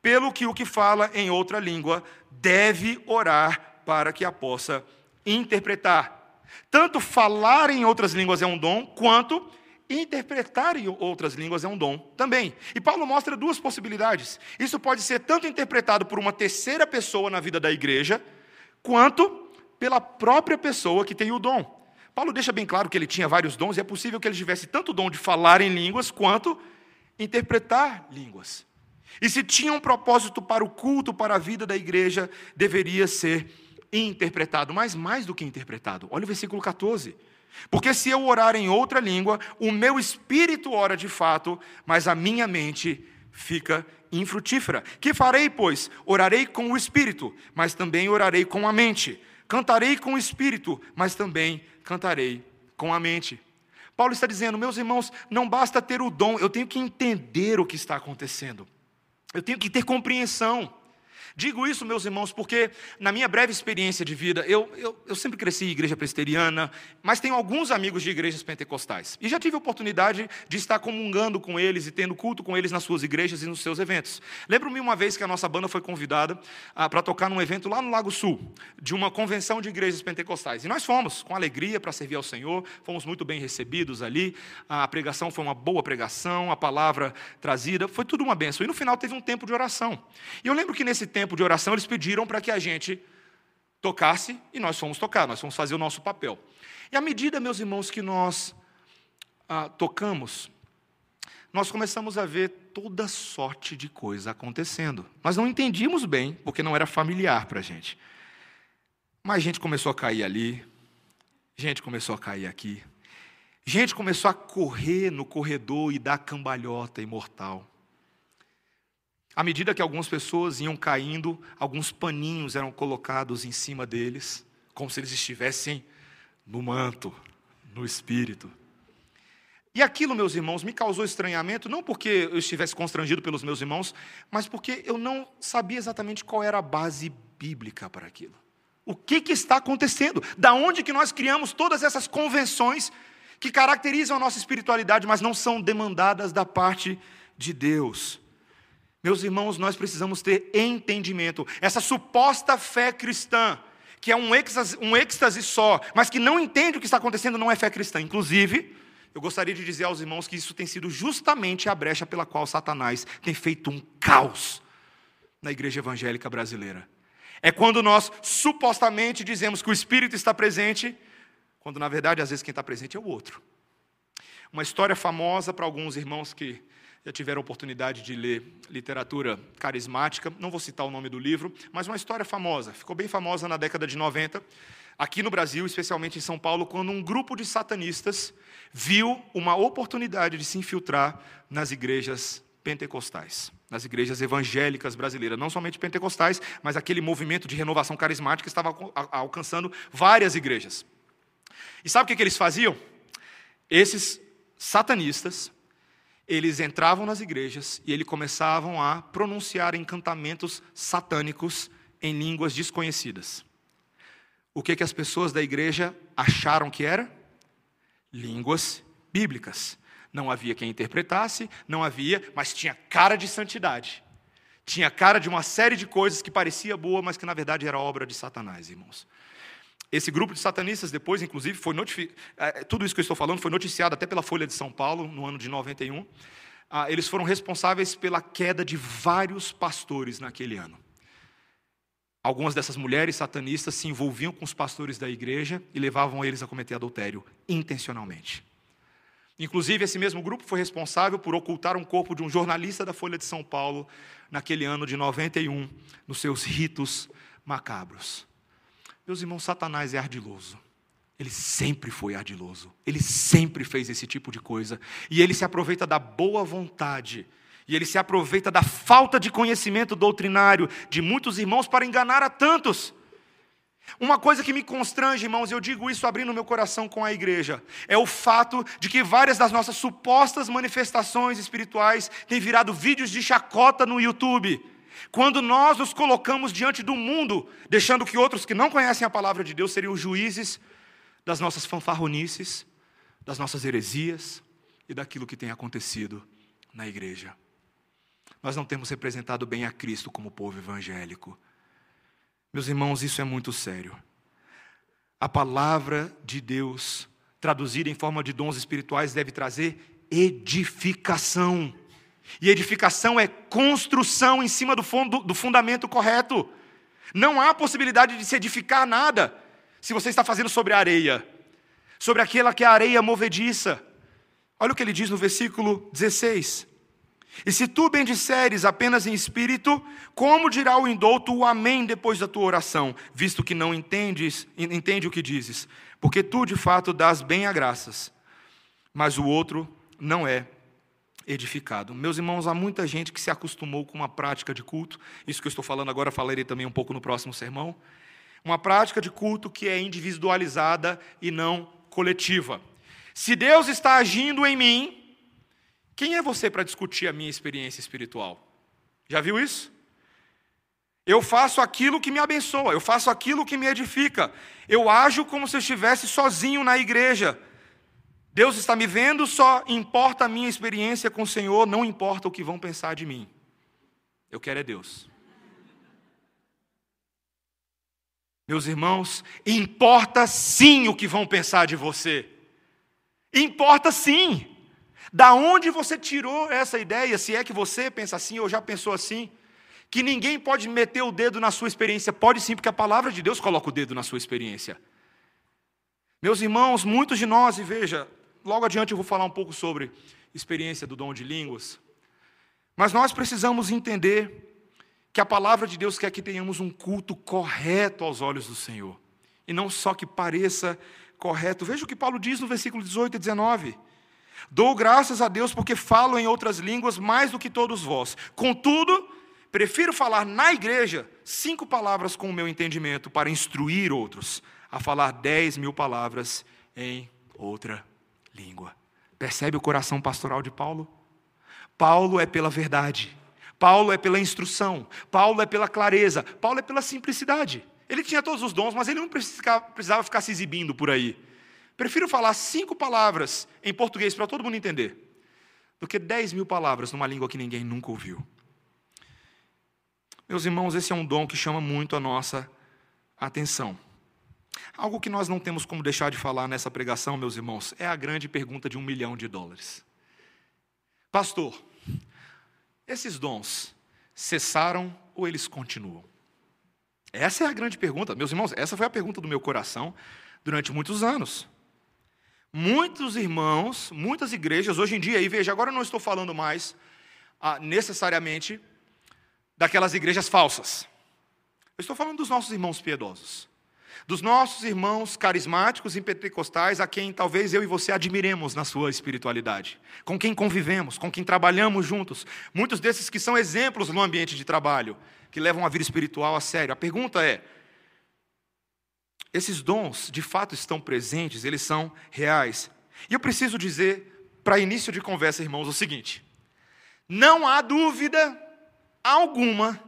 Pelo que o que fala em outra língua deve orar para que a possa interpretar. Tanto falar em outras línguas é um dom, quanto interpretar em outras línguas é um dom também. E Paulo mostra duas possibilidades. Isso pode ser tanto interpretado por uma terceira pessoa na vida da igreja, quanto pela própria pessoa que tem o dom. Paulo deixa bem claro que ele tinha vários dons e é possível que ele tivesse tanto o dom de falar em línguas quanto interpretar línguas. E se tinha um propósito para o culto, para a vida da igreja, deveria ser interpretado, mas mais do que interpretado. Olha o versículo 14. Porque se eu orar em outra língua, o meu espírito ora de fato, mas a minha mente fica infrutífera. Que farei, pois? Orarei com o espírito, mas também orarei com a mente. Cantarei com o espírito, mas também cantarei com a mente. Paulo está dizendo, meus irmãos, não basta ter o dom, eu tenho que entender o que está acontecendo. Eu tenho que ter compreensão. Digo isso, meus irmãos, porque na minha breve experiência de vida, eu, eu, eu, sempre cresci em igreja presbiteriana, mas tenho alguns amigos de igrejas pentecostais. E já tive a oportunidade de estar comungando com eles e tendo culto com eles nas suas igrejas e nos seus eventos. Lembro-me uma vez que a nossa banda foi convidada ah, para tocar num evento lá no Lago Sul, de uma convenção de igrejas pentecostais. E nós fomos, com alegria, para servir ao Senhor, fomos muito bem recebidos ali. A pregação foi uma boa pregação, a palavra trazida, foi tudo uma benção. E no final teve um tempo de oração. E eu lembro que nesse tempo, tempo de oração, eles pediram para que a gente tocasse e nós fomos tocar, nós fomos fazer o nosso papel. E à medida, meus irmãos, que nós ah, tocamos, nós começamos a ver toda sorte de coisa acontecendo. Nós não entendíamos bem, porque não era familiar para a gente. Mas gente começou a cair ali, gente começou a cair aqui, gente começou a correr no corredor e dar cambalhota imortal. À medida que algumas pessoas iam caindo, alguns paninhos eram colocados em cima deles, como se eles estivessem no manto, no espírito. E aquilo, meus irmãos, me causou estranhamento, não porque eu estivesse constrangido pelos meus irmãos, mas porque eu não sabia exatamente qual era a base bíblica para aquilo. O que, que está acontecendo? Da onde que nós criamos todas essas convenções que caracterizam a nossa espiritualidade, mas não são demandadas da parte de Deus? Meus irmãos, nós precisamos ter entendimento. Essa suposta fé cristã, que é um êxtase, um êxtase só, mas que não entende o que está acontecendo, não é fé cristã. Inclusive, eu gostaria de dizer aos irmãos que isso tem sido justamente a brecha pela qual Satanás tem feito um caos na igreja evangélica brasileira. É quando nós supostamente dizemos que o Espírito está presente, quando na verdade, às vezes, quem está presente é o outro. Uma história famosa para alguns irmãos que já tiveram oportunidade de ler literatura carismática, não vou citar o nome do livro, mas uma história famosa, ficou bem famosa na década de 90, aqui no Brasil, especialmente em São Paulo, quando um grupo de satanistas viu uma oportunidade de se infiltrar nas igrejas pentecostais, nas igrejas evangélicas brasileiras, não somente pentecostais, mas aquele movimento de renovação carismática estava alcançando várias igrejas. E sabe o que eles faziam? Esses satanistas eles entravam nas igrejas e eles começavam a pronunciar encantamentos satânicos em línguas desconhecidas. O que, que as pessoas da igreja acharam que era? Línguas bíblicas. Não havia quem interpretasse, não havia, mas tinha cara de santidade. Tinha cara de uma série de coisas que parecia boa, mas que na verdade era obra de Satanás, irmãos. Esse grupo de satanistas depois, inclusive, foi notificado, é, tudo isso que eu estou falando foi noticiado até pela Folha de São Paulo, no ano de 91. Ah, eles foram responsáveis pela queda de vários pastores naquele ano. Algumas dessas mulheres satanistas se envolviam com os pastores da igreja e levavam eles a cometer adultério intencionalmente. Inclusive, esse mesmo grupo foi responsável por ocultar um corpo de um jornalista da Folha de São Paulo naquele ano de 91, nos seus ritos macabros. Meus irmãos, Satanás é ardiloso. Ele sempre foi ardiloso. Ele sempre fez esse tipo de coisa. E ele se aproveita da boa vontade. E ele se aproveita da falta de conhecimento doutrinário de muitos irmãos para enganar a tantos. Uma coisa que me constrange, irmãos, eu digo isso abrindo meu coração com a igreja, é o fato de que várias das nossas supostas manifestações espirituais têm virado vídeos de chacota no YouTube. Quando nós nos colocamos diante do mundo, deixando que outros que não conhecem a palavra de Deus seriam juízes das nossas fanfarronices, das nossas heresias e daquilo que tem acontecido na igreja. Nós não temos representado bem a Cristo como povo evangélico. Meus irmãos, isso é muito sério. A palavra de Deus, traduzida em forma de dons espirituais, deve trazer edificação. E edificação é construção em cima do, fundo, do fundamento correto. Não há possibilidade de se edificar nada se você está fazendo sobre a areia, sobre aquela que é a areia movediça. Olha o que ele diz no versículo 16. E se tu bendisseres apenas em espírito, como dirá o indouto o amém depois da tua oração, visto que não entendes, entende o que dizes? Porque tu de fato dás bem a graças, mas o outro não é edificado. Meus irmãos, há muita gente que se acostumou com uma prática de culto, isso que eu estou falando agora, falarei também um pouco no próximo sermão. Uma prática de culto que é individualizada e não coletiva. Se Deus está agindo em mim, quem é você para discutir a minha experiência espiritual? Já viu isso? Eu faço aquilo que me abençoa, eu faço aquilo que me edifica. Eu ajo como se eu estivesse sozinho na igreja. Deus está me vendo, só importa a minha experiência com o Senhor, não importa o que vão pensar de mim. Eu quero é Deus. Meus irmãos, importa sim o que vão pensar de você. Importa sim. Da onde você tirou essa ideia? Se é que você pensa assim ou já pensou assim? Que ninguém pode meter o dedo na sua experiência. Pode sim, porque a palavra de Deus coloca o dedo na sua experiência. Meus irmãos, muitos de nós, e veja, logo adiante eu vou falar um pouco sobre experiência do dom de línguas. Mas nós precisamos entender que a palavra de Deus quer que tenhamos um culto correto aos olhos do Senhor. E não só que pareça correto. Veja o que Paulo diz no versículo 18 e 19. Dou graças a Deus porque falo em outras línguas mais do que todos vós. Contudo, prefiro falar na igreja cinco palavras com o meu entendimento para instruir outros a falar dez mil palavras em outra língua. Percebe o coração pastoral de Paulo? Paulo é pela verdade, Paulo é pela instrução, Paulo é pela clareza, Paulo é pela simplicidade. Ele tinha todos os dons, mas ele não precisava ficar se exibindo por aí. Prefiro falar cinco palavras em português para todo mundo entender, do que dez mil palavras numa língua que ninguém nunca ouviu. Meus irmãos, esse é um dom que chama muito a nossa atenção. Algo que nós não temos como deixar de falar nessa pregação, meus irmãos, é a grande pergunta de um milhão de dólares. Pastor, esses dons cessaram ou eles continuam? Essa é a grande pergunta. Meus irmãos, essa foi a pergunta do meu coração durante muitos anos. Muitos irmãos, muitas igrejas, hoje em dia, e veja, agora eu não estou falando mais ah, necessariamente daquelas igrejas falsas. Eu estou falando dos nossos irmãos piedosos. Dos nossos irmãos carismáticos e pentecostais, a quem talvez eu e você admiremos na sua espiritualidade, com quem convivemos, com quem trabalhamos juntos. Muitos desses que são exemplos no ambiente de trabalho, que levam a vida espiritual a sério. A pergunta é: esses dons de fato estão presentes, eles são reais. E eu preciso dizer, para início de conversa, irmãos, o seguinte: não há dúvida alguma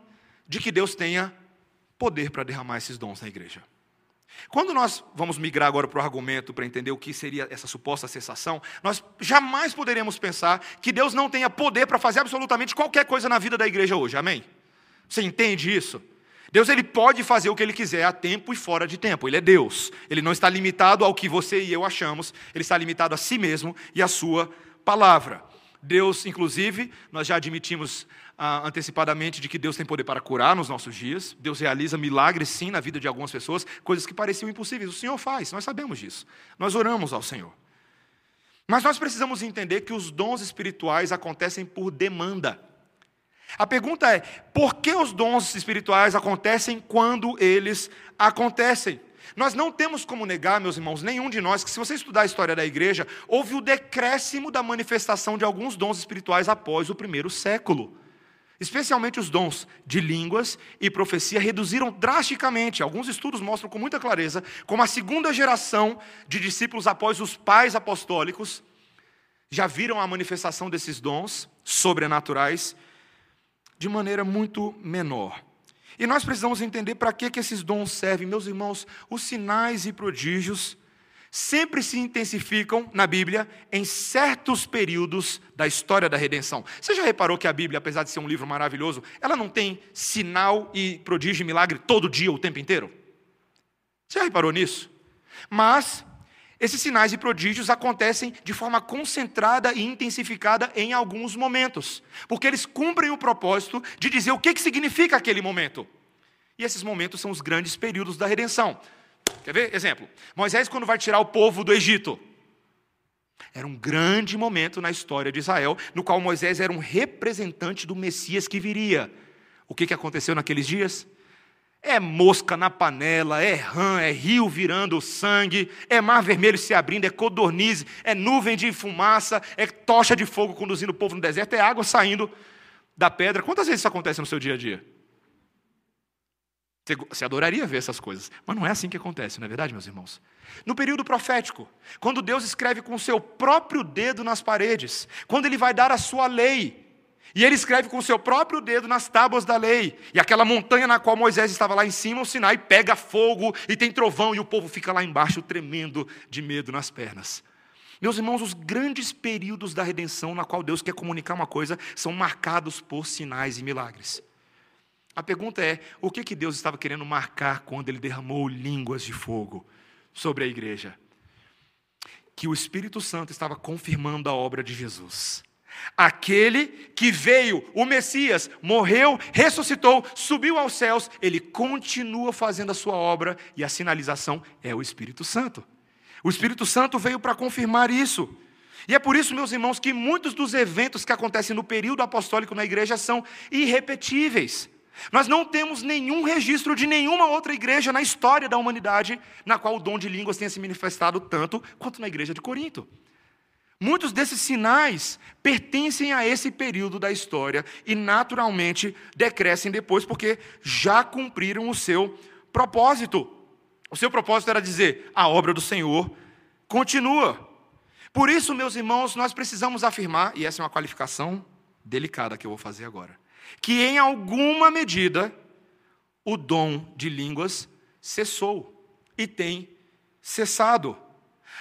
de que Deus tenha poder para derramar esses dons na igreja. Quando nós vamos migrar agora para o argumento para entender o que seria essa suposta cessação, nós jamais poderíamos pensar que Deus não tenha poder para fazer absolutamente qualquer coisa na vida da igreja hoje, amém? Você entende isso? Deus ele pode fazer o que ele quiser a tempo e fora de tempo. Ele é Deus. Ele não está limitado ao que você e eu achamos, ele está limitado a si mesmo e à sua palavra. Deus, inclusive, nós já admitimos ah, antecipadamente de que Deus tem poder para curar nos nossos dias. Deus realiza milagres, sim, na vida de algumas pessoas, coisas que pareciam impossíveis. O Senhor faz, nós sabemos disso. Nós oramos ao Senhor. Mas nós precisamos entender que os dons espirituais acontecem por demanda. A pergunta é: por que os dons espirituais acontecem quando eles acontecem? Nós não temos como negar, meus irmãos, nenhum de nós, que se você estudar a história da igreja, houve o decréscimo da manifestação de alguns dons espirituais após o primeiro século. Especialmente os dons de línguas e profecia reduziram drasticamente. Alguns estudos mostram com muita clareza como a segunda geração de discípulos após os pais apostólicos já viram a manifestação desses dons sobrenaturais de maneira muito menor. E nós precisamos entender para que, que esses dons servem. Meus irmãos, os sinais e prodígios sempre se intensificam na Bíblia em certos períodos da história da redenção. Você já reparou que a Bíblia, apesar de ser um livro maravilhoso, ela não tem sinal e prodígio e milagre todo dia, o tempo inteiro? Você já reparou nisso? Mas esses sinais e prodígios acontecem de forma concentrada e intensificada em alguns momentos, porque eles cumprem o propósito de dizer o que, que significa aquele momento. E esses momentos são os grandes períodos da redenção. Quer ver? Exemplo: Moisés, quando vai tirar o povo do Egito, era um grande momento na história de Israel, no qual Moisés era um representante do Messias que viria. O que, que aconteceu naqueles dias? É mosca na panela, é rã, é rio virando sangue, é mar vermelho se abrindo, é codornize, é nuvem de fumaça, é tocha de fogo conduzindo o povo no deserto, é água saindo da pedra. Quantas vezes isso acontece no seu dia a dia? Você adoraria ver essas coisas, mas não é assim que acontece, não é verdade, meus irmãos? No período profético, quando Deus escreve com o seu próprio dedo nas paredes, quando Ele vai dar a sua lei, e ele escreve com o seu próprio dedo nas tábuas da lei. E aquela montanha na qual Moisés estava lá em cima, o Sinai, pega fogo e tem trovão, e o povo fica lá embaixo tremendo de medo nas pernas. Meus irmãos, os grandes períodos da redenção na qual Deus quer comunicar uma coisa são marcados por sinais e milagres. A pergunta é: o que, que Deus estava querendo marcar quando ele derramou línguas de fogo sobre a igreja? Que o Espírito Santo estava confirmando a obra de Jesus. Aquele que veio, o Messias, morreu, ressuscitou, subiu aos céus, ele continua fazendo a sua obra e a sinalização é o Espírito Santo. O Espírito Santo veio para confirmar isso. E é por isso, meus irmãos, que muitos dos eventos que acontecem no período apostólico na igreja são irrepetíveis. Nós não temos nenhum registro de nenhuma outra igreja na história da humanidade na qual o dom de línguas tenha se manifestado tanto quanto na igreja de Corinto. Muitos desses sinais pertencem a esse período da história e, naturalmente, decrescem depois, porque já cumpriram o seu propósito. O seu propósito era dizer: a obra do Senhor continua. Por isso, meus irmãos, nós precisamos afirmar, e essa é uma qualificação delicada que eu vou fazer agora, que em alguma medida o dom de línguas cessou e tem cessado.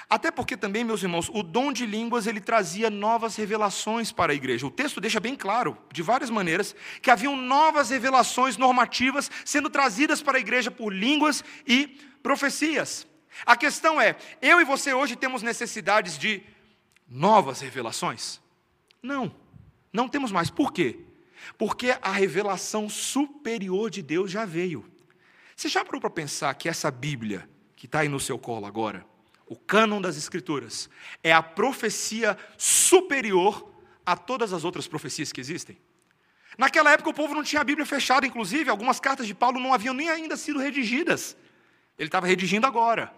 Até porque também, meus irmãos, o dom de línguas ele trazia novas revelações para a igreja. O texto deixa bem claro, de várias maneiras, que haviam novas revelações normativas sendo trazidas para a igreja por línguas e profecias. A questão é: eu e você hoje temos necessidades de novas revelações? Não, não temos mais. Por quê? Porque a revelação superior de Deus já veio. Você já parou para pensar que essa Bíblia, que está aí no seu colo agora, o cânon das Escrituras, é a profecia superior a todas as outras profecias que existem. Naquela época o povo não tinha a Bíblia fechada, inclusive algumas cartas de Paulo não haviam nem ainda sido redigidas. Ele estava redigindo agora.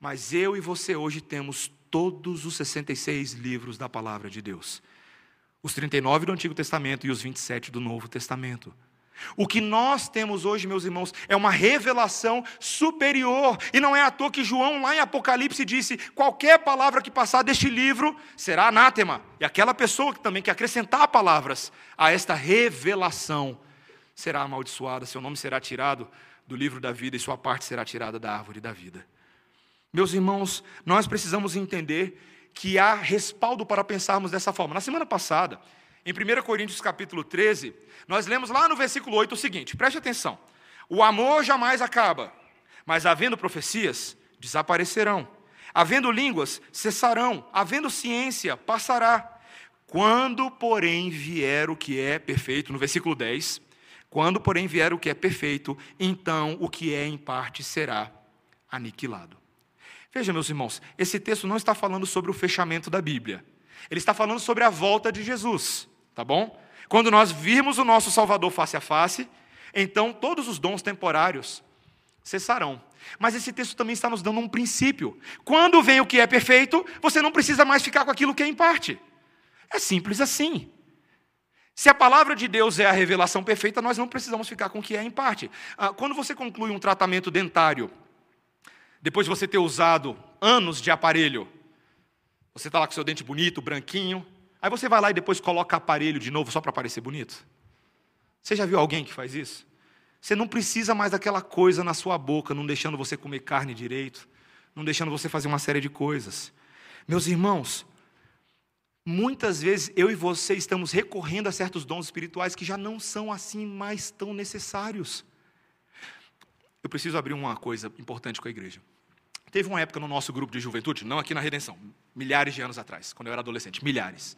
Mas eu e você hoje temos todos os 66 livros da palavra de Deus. Os 39 do Antigo Testamento e os 27 do Novo Testamento. O que nós temos hoje, meus irmãos, é uma revelação superior. E não é à toa que João, lá em Apocalipse, disse: qualquer palavra que passar deste livro será anátema. E aquela pessoa que também que acrescentar palavras a esta revelação será amaldiçoada, seu nome será tirado do livro da vida e sua parte será tirada da árvore da vida. Meus irmãos, nós precisamos entender que há respaldo para pensarmos dessa forma. Na semana passada, em 1 Coríntios capítulo 13, nós lemos lá no versículo 8 o seguinte: preste atenção. O amor jamais acaba, mas havendo profecias, desaparecerão. Havendo línguas, cessarão. Havendo ciência, passará. Quando, porém, vier o que é perfeito, no versículo 10, quando, porém, vier o que é perfeito, então o que é em parte será aniquilado. Veja, meus irmãos, esse texto não está falando sobre o fechamento da Bíblia. Ele está falando sobre a volta de Jesus tá bom? Quando nós virmos o nosso Salvador face a face, então todos os dons temporários cessarão. Mas esse texto também está nos dando um princípio. Quando vem o que é perfeito, você não precisa mais ficar com aquilo que é em parte. É simples assim. Se a palavra de Deus é a revelação perfeita, nós não precisamos ficar com o que é em parte. Ah, quando você conclui um tratamento dentário, depois de você ter usado anos de aparelho, você está lá com seu dente bonito, branquinho, aí você vai lá e depois coloca aparelho de novo só para parecer bonito. Você já viu alguém que faz isso? Você não precisa mais daquela coisa na sua boca, não deixando você comer carne direito, não deixando você fazer uma série de coisas. Meus irmãos, muitas vezes eu e você estamos recorrendo a certos dons espirituais que já não são assim mais tão necessários. Eu preciso abrir uma coisa importante com a igreja. Teve uma época no nosso grupo de juventude, não aqui na Redenção, milhares de anos atrás, quando eu era adolescente, milhares.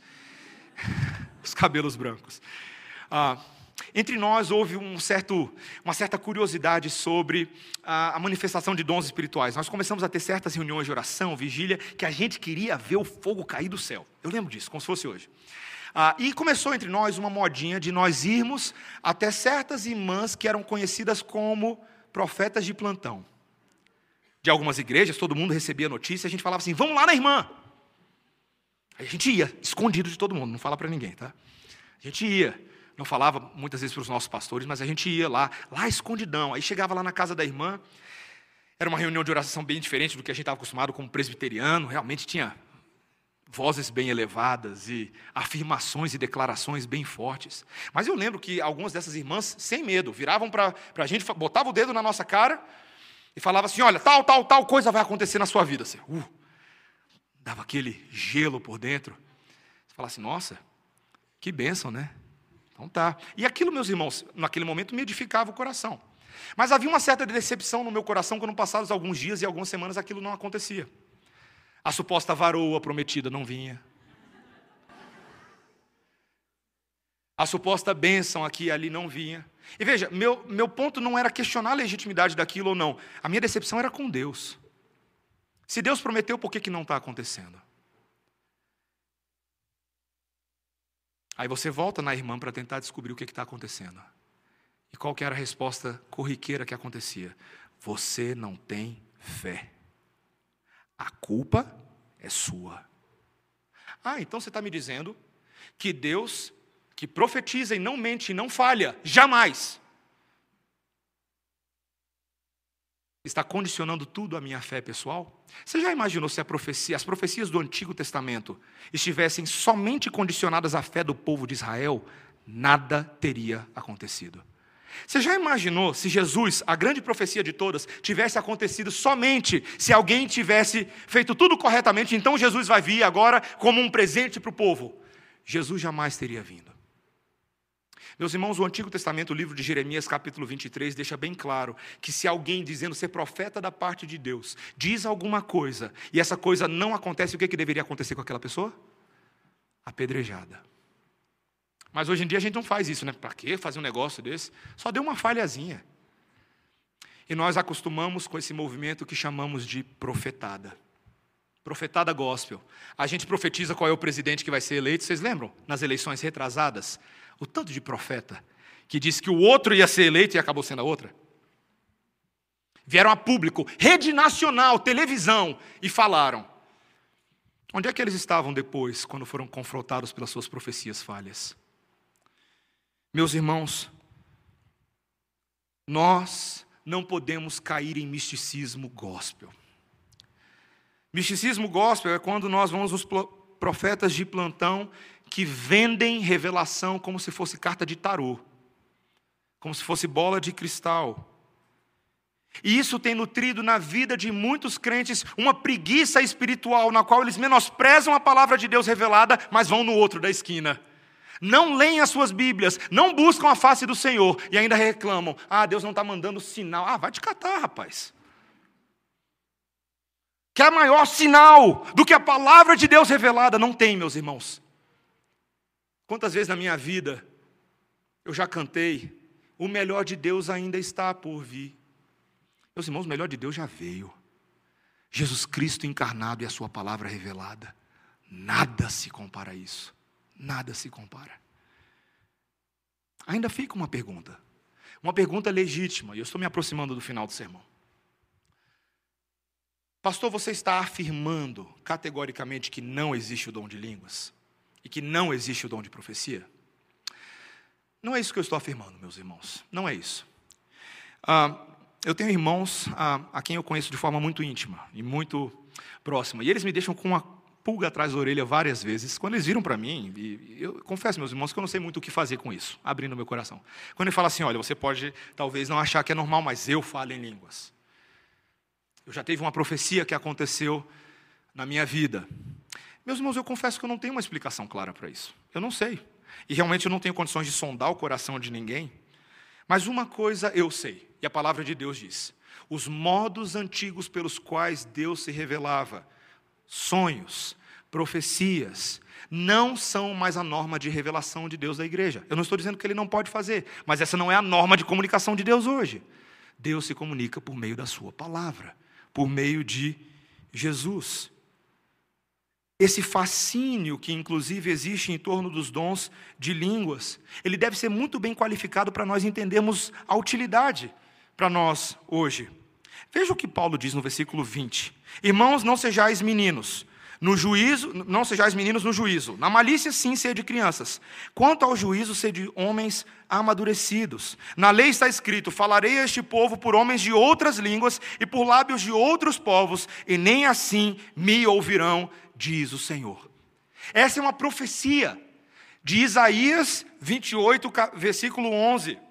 Os cabelos brancos. Ah, entre nós houve um certo, uma certa curiosidade sobre a, a, manifestação de dons espirituais. Nós começamos a ter certas reuniões de oração, vigília, que a gente queria ver o fogo cair do céu. Eu lembro disso, como se fosse hoje. Ah, e começou entre nós uma modinha de nós irmos até certas irmãs que eram conhecidas como profetas de plantão de algumas igrejas, todo mundo recebia notícia, a gente falava assim: vamos lá na irmã. A gente ia, escondido de todo mundo, não fala para ninguém, tá? A gente ia, não falava muitas vezes para os nossos pastores, mas a gente ia lá, lá escondidão. Aí chegava lá na casa da irmã, era uma reunião de oração bem diferente do que a gente estava acostumado como presbiteriano, realmente tinha vozes bem elevadas e afirmações e declarações bem fortes. Mas eu lembro que algumas dessas irmãs, sem medo, viravam para a gente, botavam o dedo na nossa cara e falava assim: olha, tal, tal, tal coisa vai acontecer na sua vida. Assim, uh, dava aquele gelo por dentro. Você falava assim: nossa, que bênção, né? Então tá. E aquilo, meus irmãos, naquele momento me edificava o coração. Mas havia uma certa decepção no meu coração quando passados alguns dias e algumas semanas aquilo não acontecia. A suposta varoa prometida não vinha. A suposta bênção aqui e ali não vinha. E veja, meu, meu ponto não era questionar a legitimidade daquilo ou não. A minha decepção era com Deus. Se Deus prometeu, por que, que não está acontecendo? Aí você volta na irmã para tentar descobrir o que está acontecendo. E qual que era a resposta corriqueira que acontecia? Você não tem fé. A culpa é sua. Ah, então você está me dizendo que Deus que profetiza e não mente e não falha, jamais, está condicionando tudo à minha fé pessoal? Você já imaginou se profecia, as profecias do Antigo Testamento estivessem somente condicionadas à fé do povo de Israel? Nada teria acontecido. Você já imaginou se Jesus, a grande profecia de todas, tivesse acontecido somente se alguém tivesse feito tudo corretamente, então Jesus vai vir agora como um presente para o povo? Jesus jamais teria vindo. Meus irmãos, o Antigo Testamento, o livro de Jeremias, capítulo 23, deixa bem claro que se alguém dizendo ser profeta da parte de Deus, diz alguma coisa e essa coisa não acontece, o que, que deveria acontecer com aquela pessoa? Apedrejada. Mas hoje em dia a gente não faz isso, né? Para que fazer um negócio desse? Só deu uma falhazinha. E nós acostumamos com esse movimento que chamamos de profetada. Profetada gospel. A gente profetiza qual é o presidente que vai ser eleito, vocês lembram? Nas eleições retrasadas. O tanto de profeta que disse que o outro ia ser eleito e acabou sendo a outra. Vieram a público, rede nacional, televisão, e falaram. Onde é que eles estavam depois, quando foram confrontados pelas suas profecias falhas? Meus irmãos, nós não podemos cair em misticismo gospel. Misticismo gospel é quando nós vamos os profetas de plantão que vendem revelação como se fosse carta de tarô, como se fosse bola de cristal. E isso tem nutrido na vida de muitos crentes uma preguiça espiritual, na qual eles menosprezam a palavra de Deus revelada, mas vão no outro da esquina. Não leem as suas Bíblias, não buscam a face do Senhor e ainda reclamam: ah, Deus não está mandando sinal. Ah, vai te catar, rapaz. Que é maior sinal do que a palavra de Deus revelada? Não tem, meus irmãos. Quantas vezes na minha vida eu já cantei, o melhor de Deus ainda está por vir. Meus irmãos, o melhor de Deus já veio. Jesus Cristo encarnado e a Sua palavra revelada. Nada se compara a isso. Nada se compara. Ainda fica uma pergunta. Uma pergunta legítima, e eu estou me aproximando do final do sermão. Pastor, você está afirmando categoricamente que não existe o dom de línguas? e que não existe o dom de profecia? Não é isso que eu estou afirmando, meus irmãos. Não é isso. Ah, eu tenho irmãos ah, a quem eu conheço de forma muito íntima e muito próxima. E eles me deixam com uma pulga atrás da orelha várias vezes. Quando eles viram para mim, e eu confesso, meus irmãos, que eu não sei muito o que fazer com isso, abrindo meu coração. Quando ele fala assim: olha, você pode talvez não achar que é normal, mas eu falo em línguas. Eu já teve uma profecia que aconteceu na minha vida. Meus irmãos, eu confesso que eu não tenho uma explicação clara para isso. Eu não sei. E realmente eu não tenho condições de sondar o coração de ninguém. Mas uma coisa eu sei, e a palavra de Deus diz: os modos antigos pelos quais Deus se revelava, sonhos, profecias, não são mais a norma de revelação de Deus da igreja. Eu não estou dizendo que ele não pode fazer, mas essa não é a norma de comunicação de Deus hoje. Deus se comunica por meio da sua palavra, por meio de Jesus. Esse fascínio que inclusive existe em torno dos dons de línguas, ele deve ser muito bem qualificado para nós entendermos a utilidade para nós hoje. Veja o que Paulo diz no versículo 20: Irmãos, não sejais meninos, no juízo, não sejais meninos no juízo. Na malícia, sim, de crianças. Quanto ao juízo, de homens amadurecidos. Na lei está escrito: Falarei a este povo por homens de outras línguas e por lábios de outros povos, e nem assim me ouvirão, diz o Senhor. Essa é uma profecia de Isaías 28, versículo 11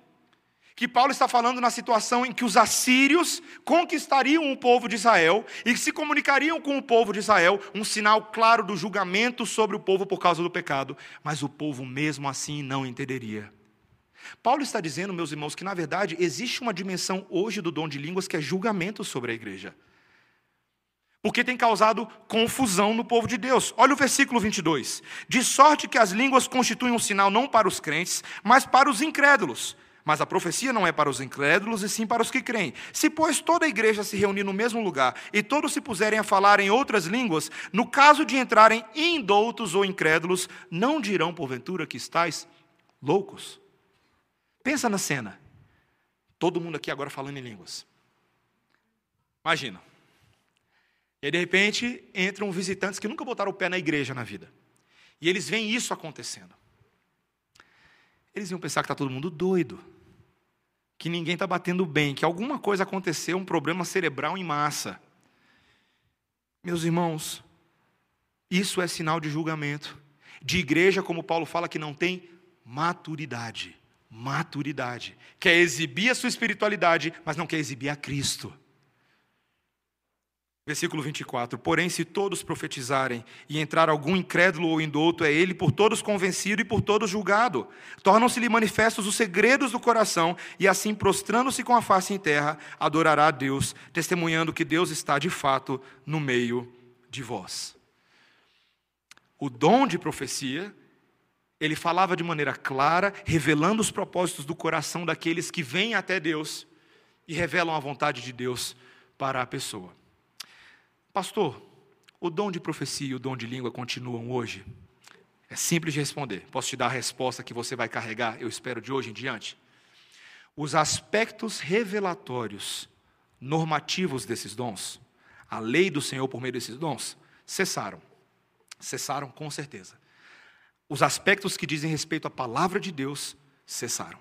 que Paulo está falando na situação em que os assírios conquistariam o povo de Israel e se comunicariam com o povo de Israel, um sinal claro do julgamento sobre o povo por causa do pecado, mas o povo mesmo assim não entenderia. Paulo está dizendo, meus irmãos, que na verdade existe uma dimensão hoje do dom de línguas que é julgamento sobre a igreja. Porque tem causado confusão no povo de Deus. Olha o versículo 22. De sorte que as línguas constituem um sinal não para os crentes, mas para os incrédulos mas a profecia não é para os incrédulos, e sim para os que creem. Se, pois, toda a igreja se reunir no mesmo lugar e todos se puserem a falar em outras línguas, no caso de entrarem indoutos ou incrédulos, não dirão, porventura, que estáis loucos? Pensa na cena. Todo mundo aqui agora falando em línguas. Imagina. E aí, de repente, entram visitantes que nunca botaram o pé na igreja na vida. E eles veem isso acontecendo. Eles iam pensar que está todo mundo doido que ninguém está batendo bem, que alguma coisa aconteceu, um problema cerebral em massa. Meus irmãos, isso é sinal de julgamento. De igreja, como Paulo fala, que não tem maturidade. Maturidade. Quer exibir a sua espiritualidade, mas não quer exibir a Cristo. Versículo 24: Porém, se todos profetizarem e entrar algum incrédulo ou indouto, é ele por todos convencido e por todos julgado. Tornam-se-lhe manifestos os segredos do coração, e assim, prostrando-se com a face em terra, adorará a Deus, testemunhando que Deus está de fato no meio de vós. O dom de profecia, ele falava de maneira clara, revelando os propósitos do coração daqueles que vêm até Deus e revelam a vontade de Deus para a pessoa. Pastor, o dom de profecia e o dom de língua continuam hoje? É simples de responder. Posso te dar a resposta que você vai carregar, eu espero, de hoje em diante? Os aspectos revelatórios, normativos desses dons, a lei do Senhor por meio desses dons, cessaram. Cessaram com certeza. Os aspectos que dizem respeito à palavra de Deus cessaram.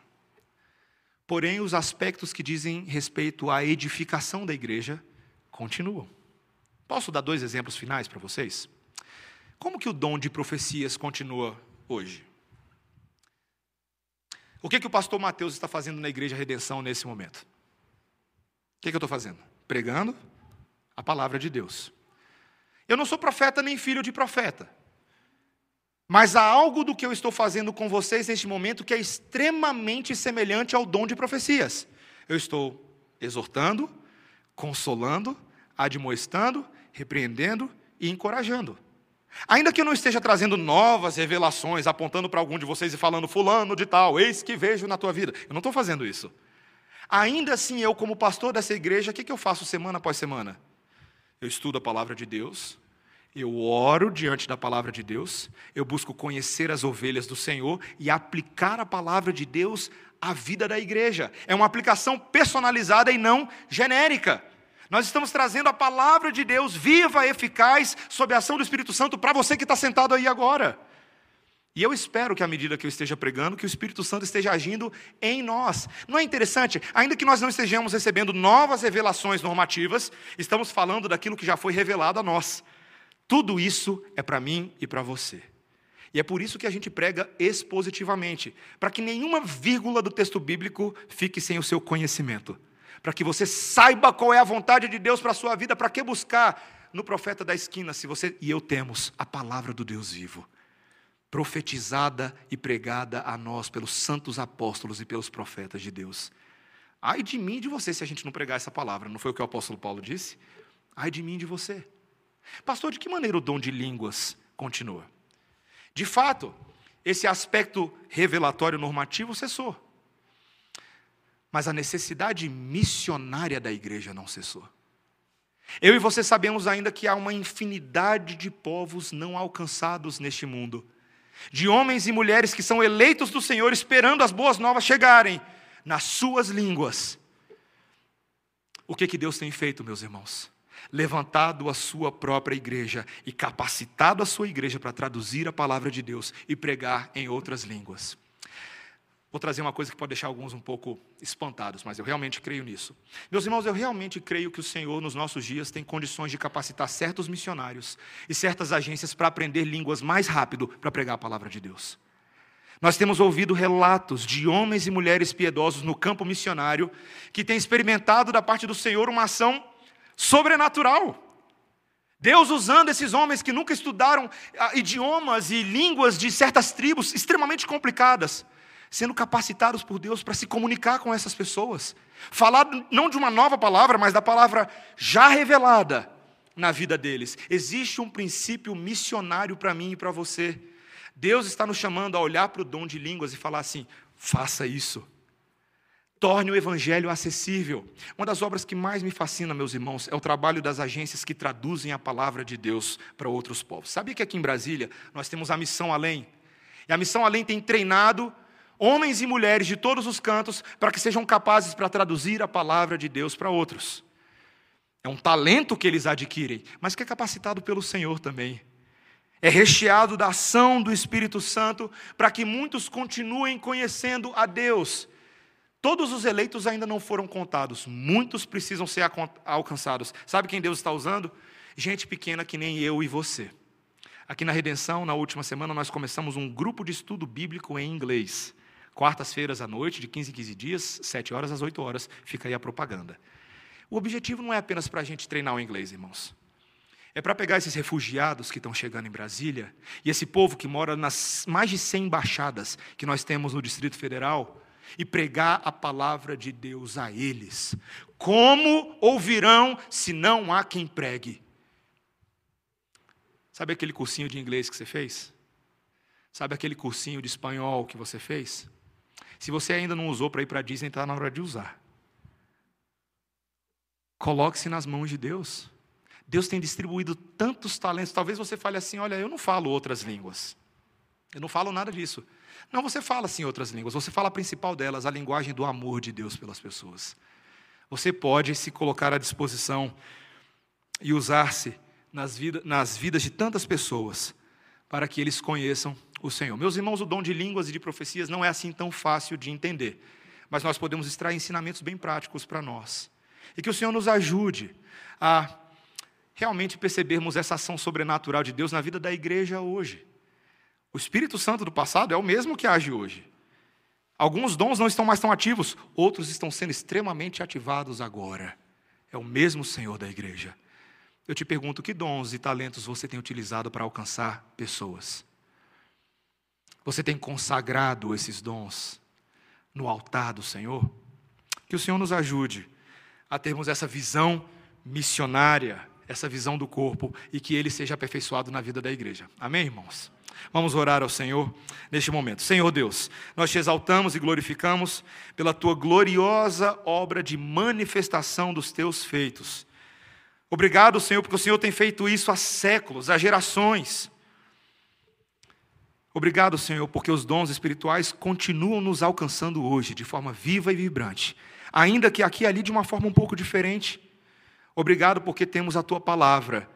Porém, os aspectos que dizem respeito à edificação da igreja continuam. Posso dar dois exemplos finais para vocês? Como que o dom de profecias continua hoje? O que, que o pastor Mateus está fazendo na Igreja Redenção nesse momento? O que, que eu estou fazendo? Pregando a palavra de Deus. Eu não sou profeta nem filho de profeta. Mas há algo do que eu estou fazendo com vocês neste momento que é extremamente semelhante ao dom de profecias. Eu estou exortando, consolando, admoestando repreendendo e encorajando. Ainda que eu não esteja trazendo novas revelações, apontando para algum de vocês e falando, Fulano de tal, eis que vejo na tua vida. Eu não estou fazendo isso. Ainda assim, eu, como pastor dessa igreja, o que, que eu faço semana após semana? Eu estudo a palavra de Deus, eu oro diante da palavra de Deus, eu busco conhecer as ovelhas do Senhor e aplicar a palavra de Deus à vida da igreja. É uma aplicação personalizada e não genérica. Nós estamos trazendo a palavra de Deus viva, eficaz, sob a ação do Espírito Santo, para você que está sentado aí agora. E eu espero que, à medida que eu esteja pregando, que o Espírito Santo esteja agindo em nós. Não é interessante? Ainda que nós não estejamos recebendo novas revelações normativas, estamos falando daquilo que já foi revelado a nós. Tudo isso é para mim e para você. E é por isso que a gente prega expositivamente, para que nenhuma vírgula do texto bíblico fique sem o seu conhecimento, para que você saiba qual é a vontade de Deus para a sua vida, para que buscar no profeta da esquina, se você e eu temos a palavra do Deus vivo profetizada e pregada a nós pelos santos apóstolos e pelos profetas de Deus. Ai de mim de você se a gente não pregar essa palavra, não foi o que o apóstolo Paulo disse? Ai de mim de você. Pastor, de que maneira o dom de línguas continua? De fato, esse aspecto revelatório normativo cessou. Mas a necessidade missionária da igreja não cessou. Eu e você sabemos ainda que há uma infinidade de povos não alcançados neste mundo de homens e mulheres que são eleitos do Senhor, esperando as boas novas chegarem nas suas línguas. O que, que Deus tem feito, meus irmãos? Levantado a sua própria igreja e capacitado a sua igreja para traduzir a palavra de Deus e pregar em outras línguas. Vou trazer uma coisa que pode deixar alguns um pouco espantados, mas eu realmente creio nisso. Meus irmãos, eu realmente creio que o Senhor, nos nossos dias, tem condições de capacitar certos missionários e certas agências para aprender línguas mais rápido para pregar a palavra de Deus. Nós temos ouvido relatos de homens e mulheres piedosos no campo missionário que têm experimentado da parte do Senhor uma ação sobrenatural. Deus usando esses homens que nunca estudaram ah, idiomas e línguas de certas tribos extremamente complicadas sendo capacitados por Deus para se comunicar com essas pessoas. Falar não de uma nova palavra, mas da palavra já revelada na vida deles. Existe um princípio missionário para mim e para você. Deus está nos chamando a olhar para o dom de línguas e falar assim: faça isso. Torne o evangelho acessível. Uma das obras que mais me fascina, meus irmãos, é o trabalho das agências que traduzem a palavra de Deus para outros povos. Sabia que aqui em Brasília nós temos a Missão Além? E a Missão Além tem treinado homens e mulheres de todos os cantos, para que sejam capazes para traduzir a palavra de Deus para outros. É um talento que eles adquirem, mas que é capacitado pelo Senhor também. É recheado da ação do Espírito Santo para que muitos continuem conhecendo a Deus. Todos os eleitos ainda não foram contados, muitos precisam ser alcançados. Sabe quem Deus está usando? Gente pequena que nem eu e você. Aqui na Redenção, na última semana, nós começamos um grupo de estudo bíblico em inglês quartas-feiras à noite, de 15 em 15 dias, 7 horas às 8 horas, fica aí a propaganda. O objetivo não é apenas para a gente treinar o inglês, irmãos. É para pegar esses refugiados que estão chegando em Brasília e esse povo que mora nas mais de 100 embaixadas que nós temos no Distrito Federal e pregar a palavra de Deus a eles. Como ouvirão se não há quem pregue? Sabe aquele cursinho de inglês que você fez? Sabe aquele cursinho de espanhol que você fez? Se você ainda não usou para ir para a Disney, está na hora de usar. Coloque-se nas mãos de Deus. Deus tem distribuído tantos talentos. Talvez você fale assim: olha, eu não falo outras línguas. Eu não falo nada disso. Não, você fala sim outras línguas. Você fala a principal delas, a linguagem do amor de Deus pelas pessoas. Você pode se colocar à disposição e usar-se nas, nas vidas de tantas pessoas para que eles conheçam o Senhor. Meus irmãos, o dom de línguas e de profecias não é assim tão fácil de entender, mas nós podemos extrair ensinamentos bem práticos para nós. E que o Senhor nos ajude a realmente percebermos essa ação sobrenatural de Deus na vida da igreja hoje. O Espírito Santo do passado é o mesmo que age hoje. Alguns dons não estão mais tão ativos, outros estão sendo extremamente ativados agora. É o mesmo Senhor da igreja. Eu te pergunto: que dons e talentos você tem utilizado para alcançar pessoas? Você tem consagrado esses dons no altar do Senhor? Que o Senhor nos ajude a termos essa visão missionária, essa visão do corpo e que ele seja aperfeiçoado na vida da igreja. Amém, irmãos? Vamos orar ao Senhor neste momento. Senhor Deus, nós te exaltamos e glorificamos pela tua gloriosa obra de manifestação dos teus feitos. Obrigado, Senhor, porque o Senhor tem feito isso há séculos, há gerações. Obrigado, Senhor, porque os dons espirituais continuam nos alcançando hoje de forma viva e vibrante, ainda que aqui e ali de uma forma um pouco diferente. Obrigado porque temos a tua palavra,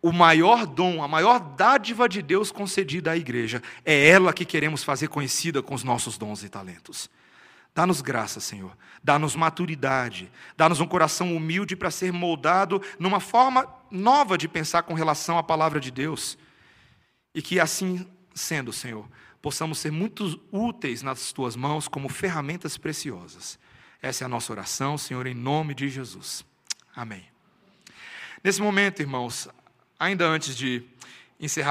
o maior dom, a maior dádiva de Deus concedida à igreja. É ela que queremos fazer conhecida com os nossos dons e talentos. Dá-nos graça, Senhor. Dá-nos maturidade. Dá-nos um coração humilde para ser moldado numa forma nova de pensar com relação à palavra de Deus. E que assim sendo, Senhor, possamos ser muito úteis nas tuas mãos como ferramentas preciosas. Essa é a nossa oração, Senhor, em nome de Jesus. Amém. Nesse momento, irmãos, ainda antes de encerrar,